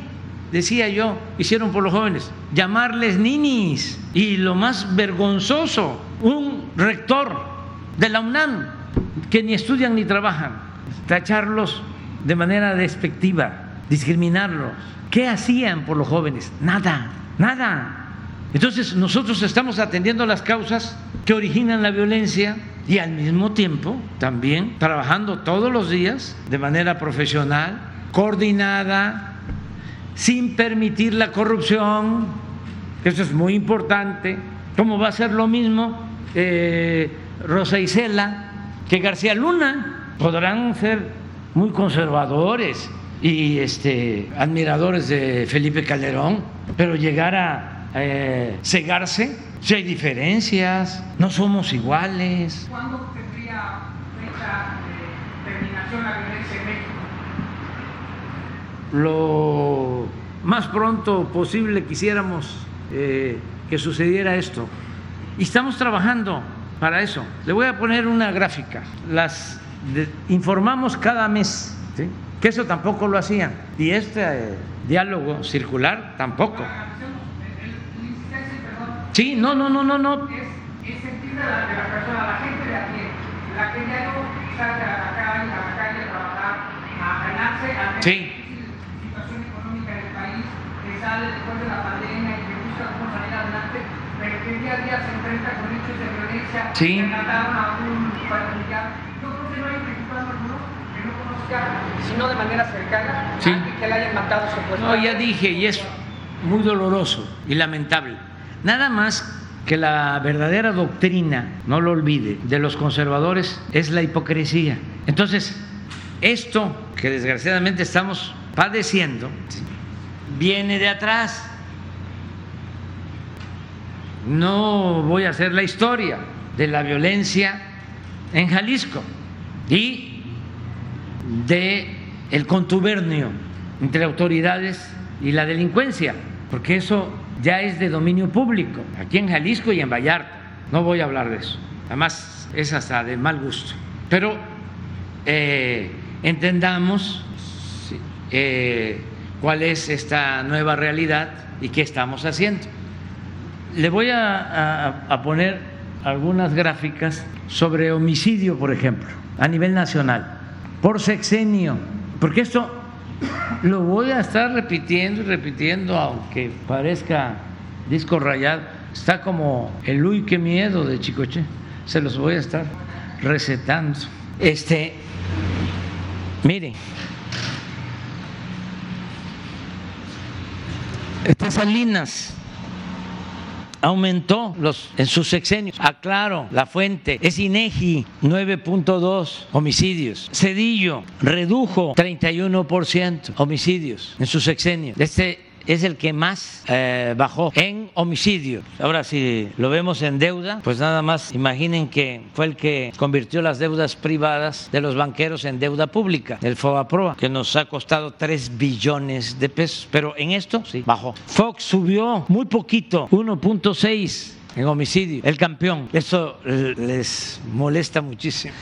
Speaker 1: Decía yo, hicieron por los jóvenes, llamarles ninis. Y lo más vergonzoso, un rector de la UNAM, que ni estudian ni trabajan, tacharlos de manera despectiva, discriminarlos. ¿Qué hacían por los jóvenes? Nada, nada. Entonces nosotros estamos atendiendo las causas que originan la violencia y al mismo tiempo también trabajando todos los días de manera profesional, coordinada, sin permitir la corrupción. Eso es muy importante. ¿Cómo va a ser lo mismo eh, Rosa Isela que García Luna? Podrán ser muy conservadores y este, admiradores de Felipe Calderón, pero llegar a eh, cegarse, si hay diferencias, no somos iguales.
Speaker 8: ¿Cuándo tendría fecha de terminación la violencia en México?
Speaker 1: Lo más pronto posible quisiéramos eh, que sucediera esto. Y estamos trabajando para eso. Le voy a poner una gráfica. Las de- informamos cada mes, ¿sí? Que eso tampoco lo hacían. Y este eh, diálogo circular tampoco.
Speaker 8: Perdón,
Speaker 1: Sí, no, no, no, no, no.
Speaker 8: es, sentir de la, persona, la gente de a pie, la que ya no sale a la calle, a la calle a trabajar, a ganarse, a la situación económica del país, que sale después de la pandemia y que busca cómo salir adelante, pero que día a día se enfrenta con hechos de violencia,
Speaker 1: Sí.
Speaker 8: que mataron a un familiar. Yo creo que no hay mexicano alguno sino de manera cercana,
Speaker 1: Sí.
Speaker 8: a alguien que le hayan matado
Speaker 1: No, ya dije, y es muy doloroso y lamentable. Nada más que la verdadera doctrina, no lo olvide, de los conservadores es la hipocresía. Entonces, esto que desgraciadamente estamos padeciendo viene de atrás. No voy a hacer la historia de la violencia en Jalisco y de el contubernio entre autoridades y la delincuencia, porque eso ya es de dominio público, aquí en Jalisco y en Vallarta. No voy a hablar de eso, además es hasta de mal gusto. Pero eh, entendamos eh, cuál es esta nueva realidad y qué estamos haciendo. Le voy a poner algunas gráficas sobre homicidio, por ejemplo, a nivel nacional, por sexenio, porque esto lo voy a estar repitiendo y repitiendo, aunque parezca disco rayado, está como el uy, qué miedo de Chicoche, se los voy a estar recetando. Este, mire, estas Salinas aumentó los, en sus sexenios. Aclaro, la fuente es INEGI, 9.2 homicidios. Cedillo redujo 31% homicidios en su sexenio. Este es el que más eh, bajó en homicidio. Ahora, si lo vemos en deuda, pues nada más imaginen que fue el que convirtió las deudas privadas de los banqueros en deuda pública, el FOBAPROA, que nos ha costado 3 billones de pesos. Pero en esto, sí, bajó. Fox subió muy poquito, 1.6 en homicidio, el campeón. Eso eh, les molesta muchísimo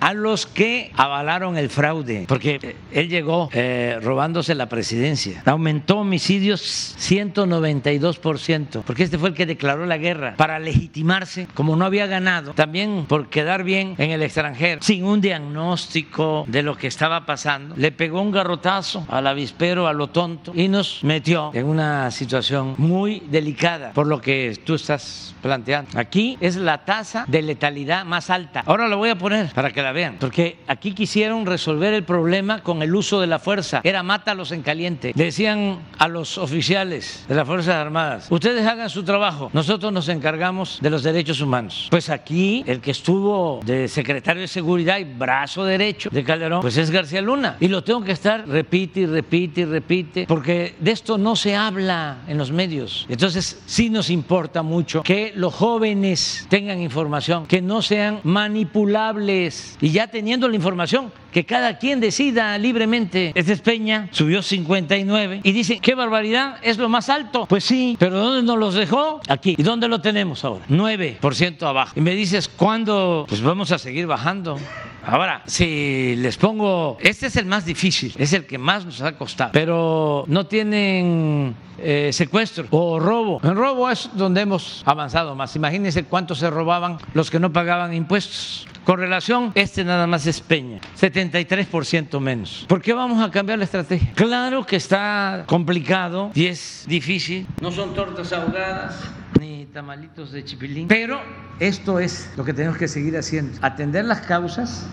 Speaker 1: a los que avalaron el fraude, porque eh, él llegó eh, robándose la presidencia. Aumentó homicidios 192%, porque este fue el que declaró la guerra para legitimarse, como no había ganado, también por quedar bien en el extranjero, sin un diagnóstico de lo que estaba pasando. Le pegó un garrotazo al avispero, a lo tonto, y nos metió en una situación muy delicada, por lo que tú estás planteando. Aquí es la tasa de letalidad más alta. Ahora lo voy a poner para que la vean, porque aquí quisieron resolver el problema con el uso de la fuerza, era mátalos en caliente. Decían a los oficiales de las Fuerzas Armadas, ustedes hagan su trabajo, nosotros nos encargamos de los derechos humanos. Pues aquí el que estuvo de secretario de Seguridad y brazo derecho de Calderón, pues es García Luna. Y lo tengo que estar, repite y repite y repite, porque de esto no se habla en los medios. Entonces sí nos importa mucho que los jóvenes tengan información, que no sean manipulables. Y ya teniendo la información, que cada quien decida libremente. Este es Peña, subió 59 y dice, qué barbaridad, es lo más alto. Pues sí, pero ¿dónde nos los dejó? Aquí. ¿Y dónde lo tenemos ahora? 9% abajo. Y me dices, ¿cuándo? Pues vamos a seguir bajando. Ahora, si les pongo, este es el más difícil, es el que más nos ha costado, pero no tienen eh, secuestro o robo. En robo es donde hemos avanzado más. Imagínense cuánto se robaban los que no pagaban impuestos. Con relación, este nada más es Peña, 73% menos. ¿Por qué vamos a cambiar la estrategia? Claro que está complicado y es difícil. No son tortas ahogadas ni tamalitos de chipilín, pero esto es lo que tenemos que seguir haciendo. Atender las causas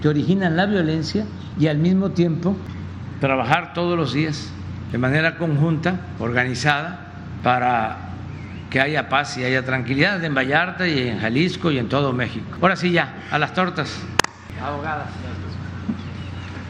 Speaker 1: que originan la violencia y al mismo tiempo trabajar todos los días de manera conjunta, organizada, para que haya paz y haya tranquilidad en Vallarta y en Jalisco y en todo México. Ahora sí ya, a las tortas ahogadas.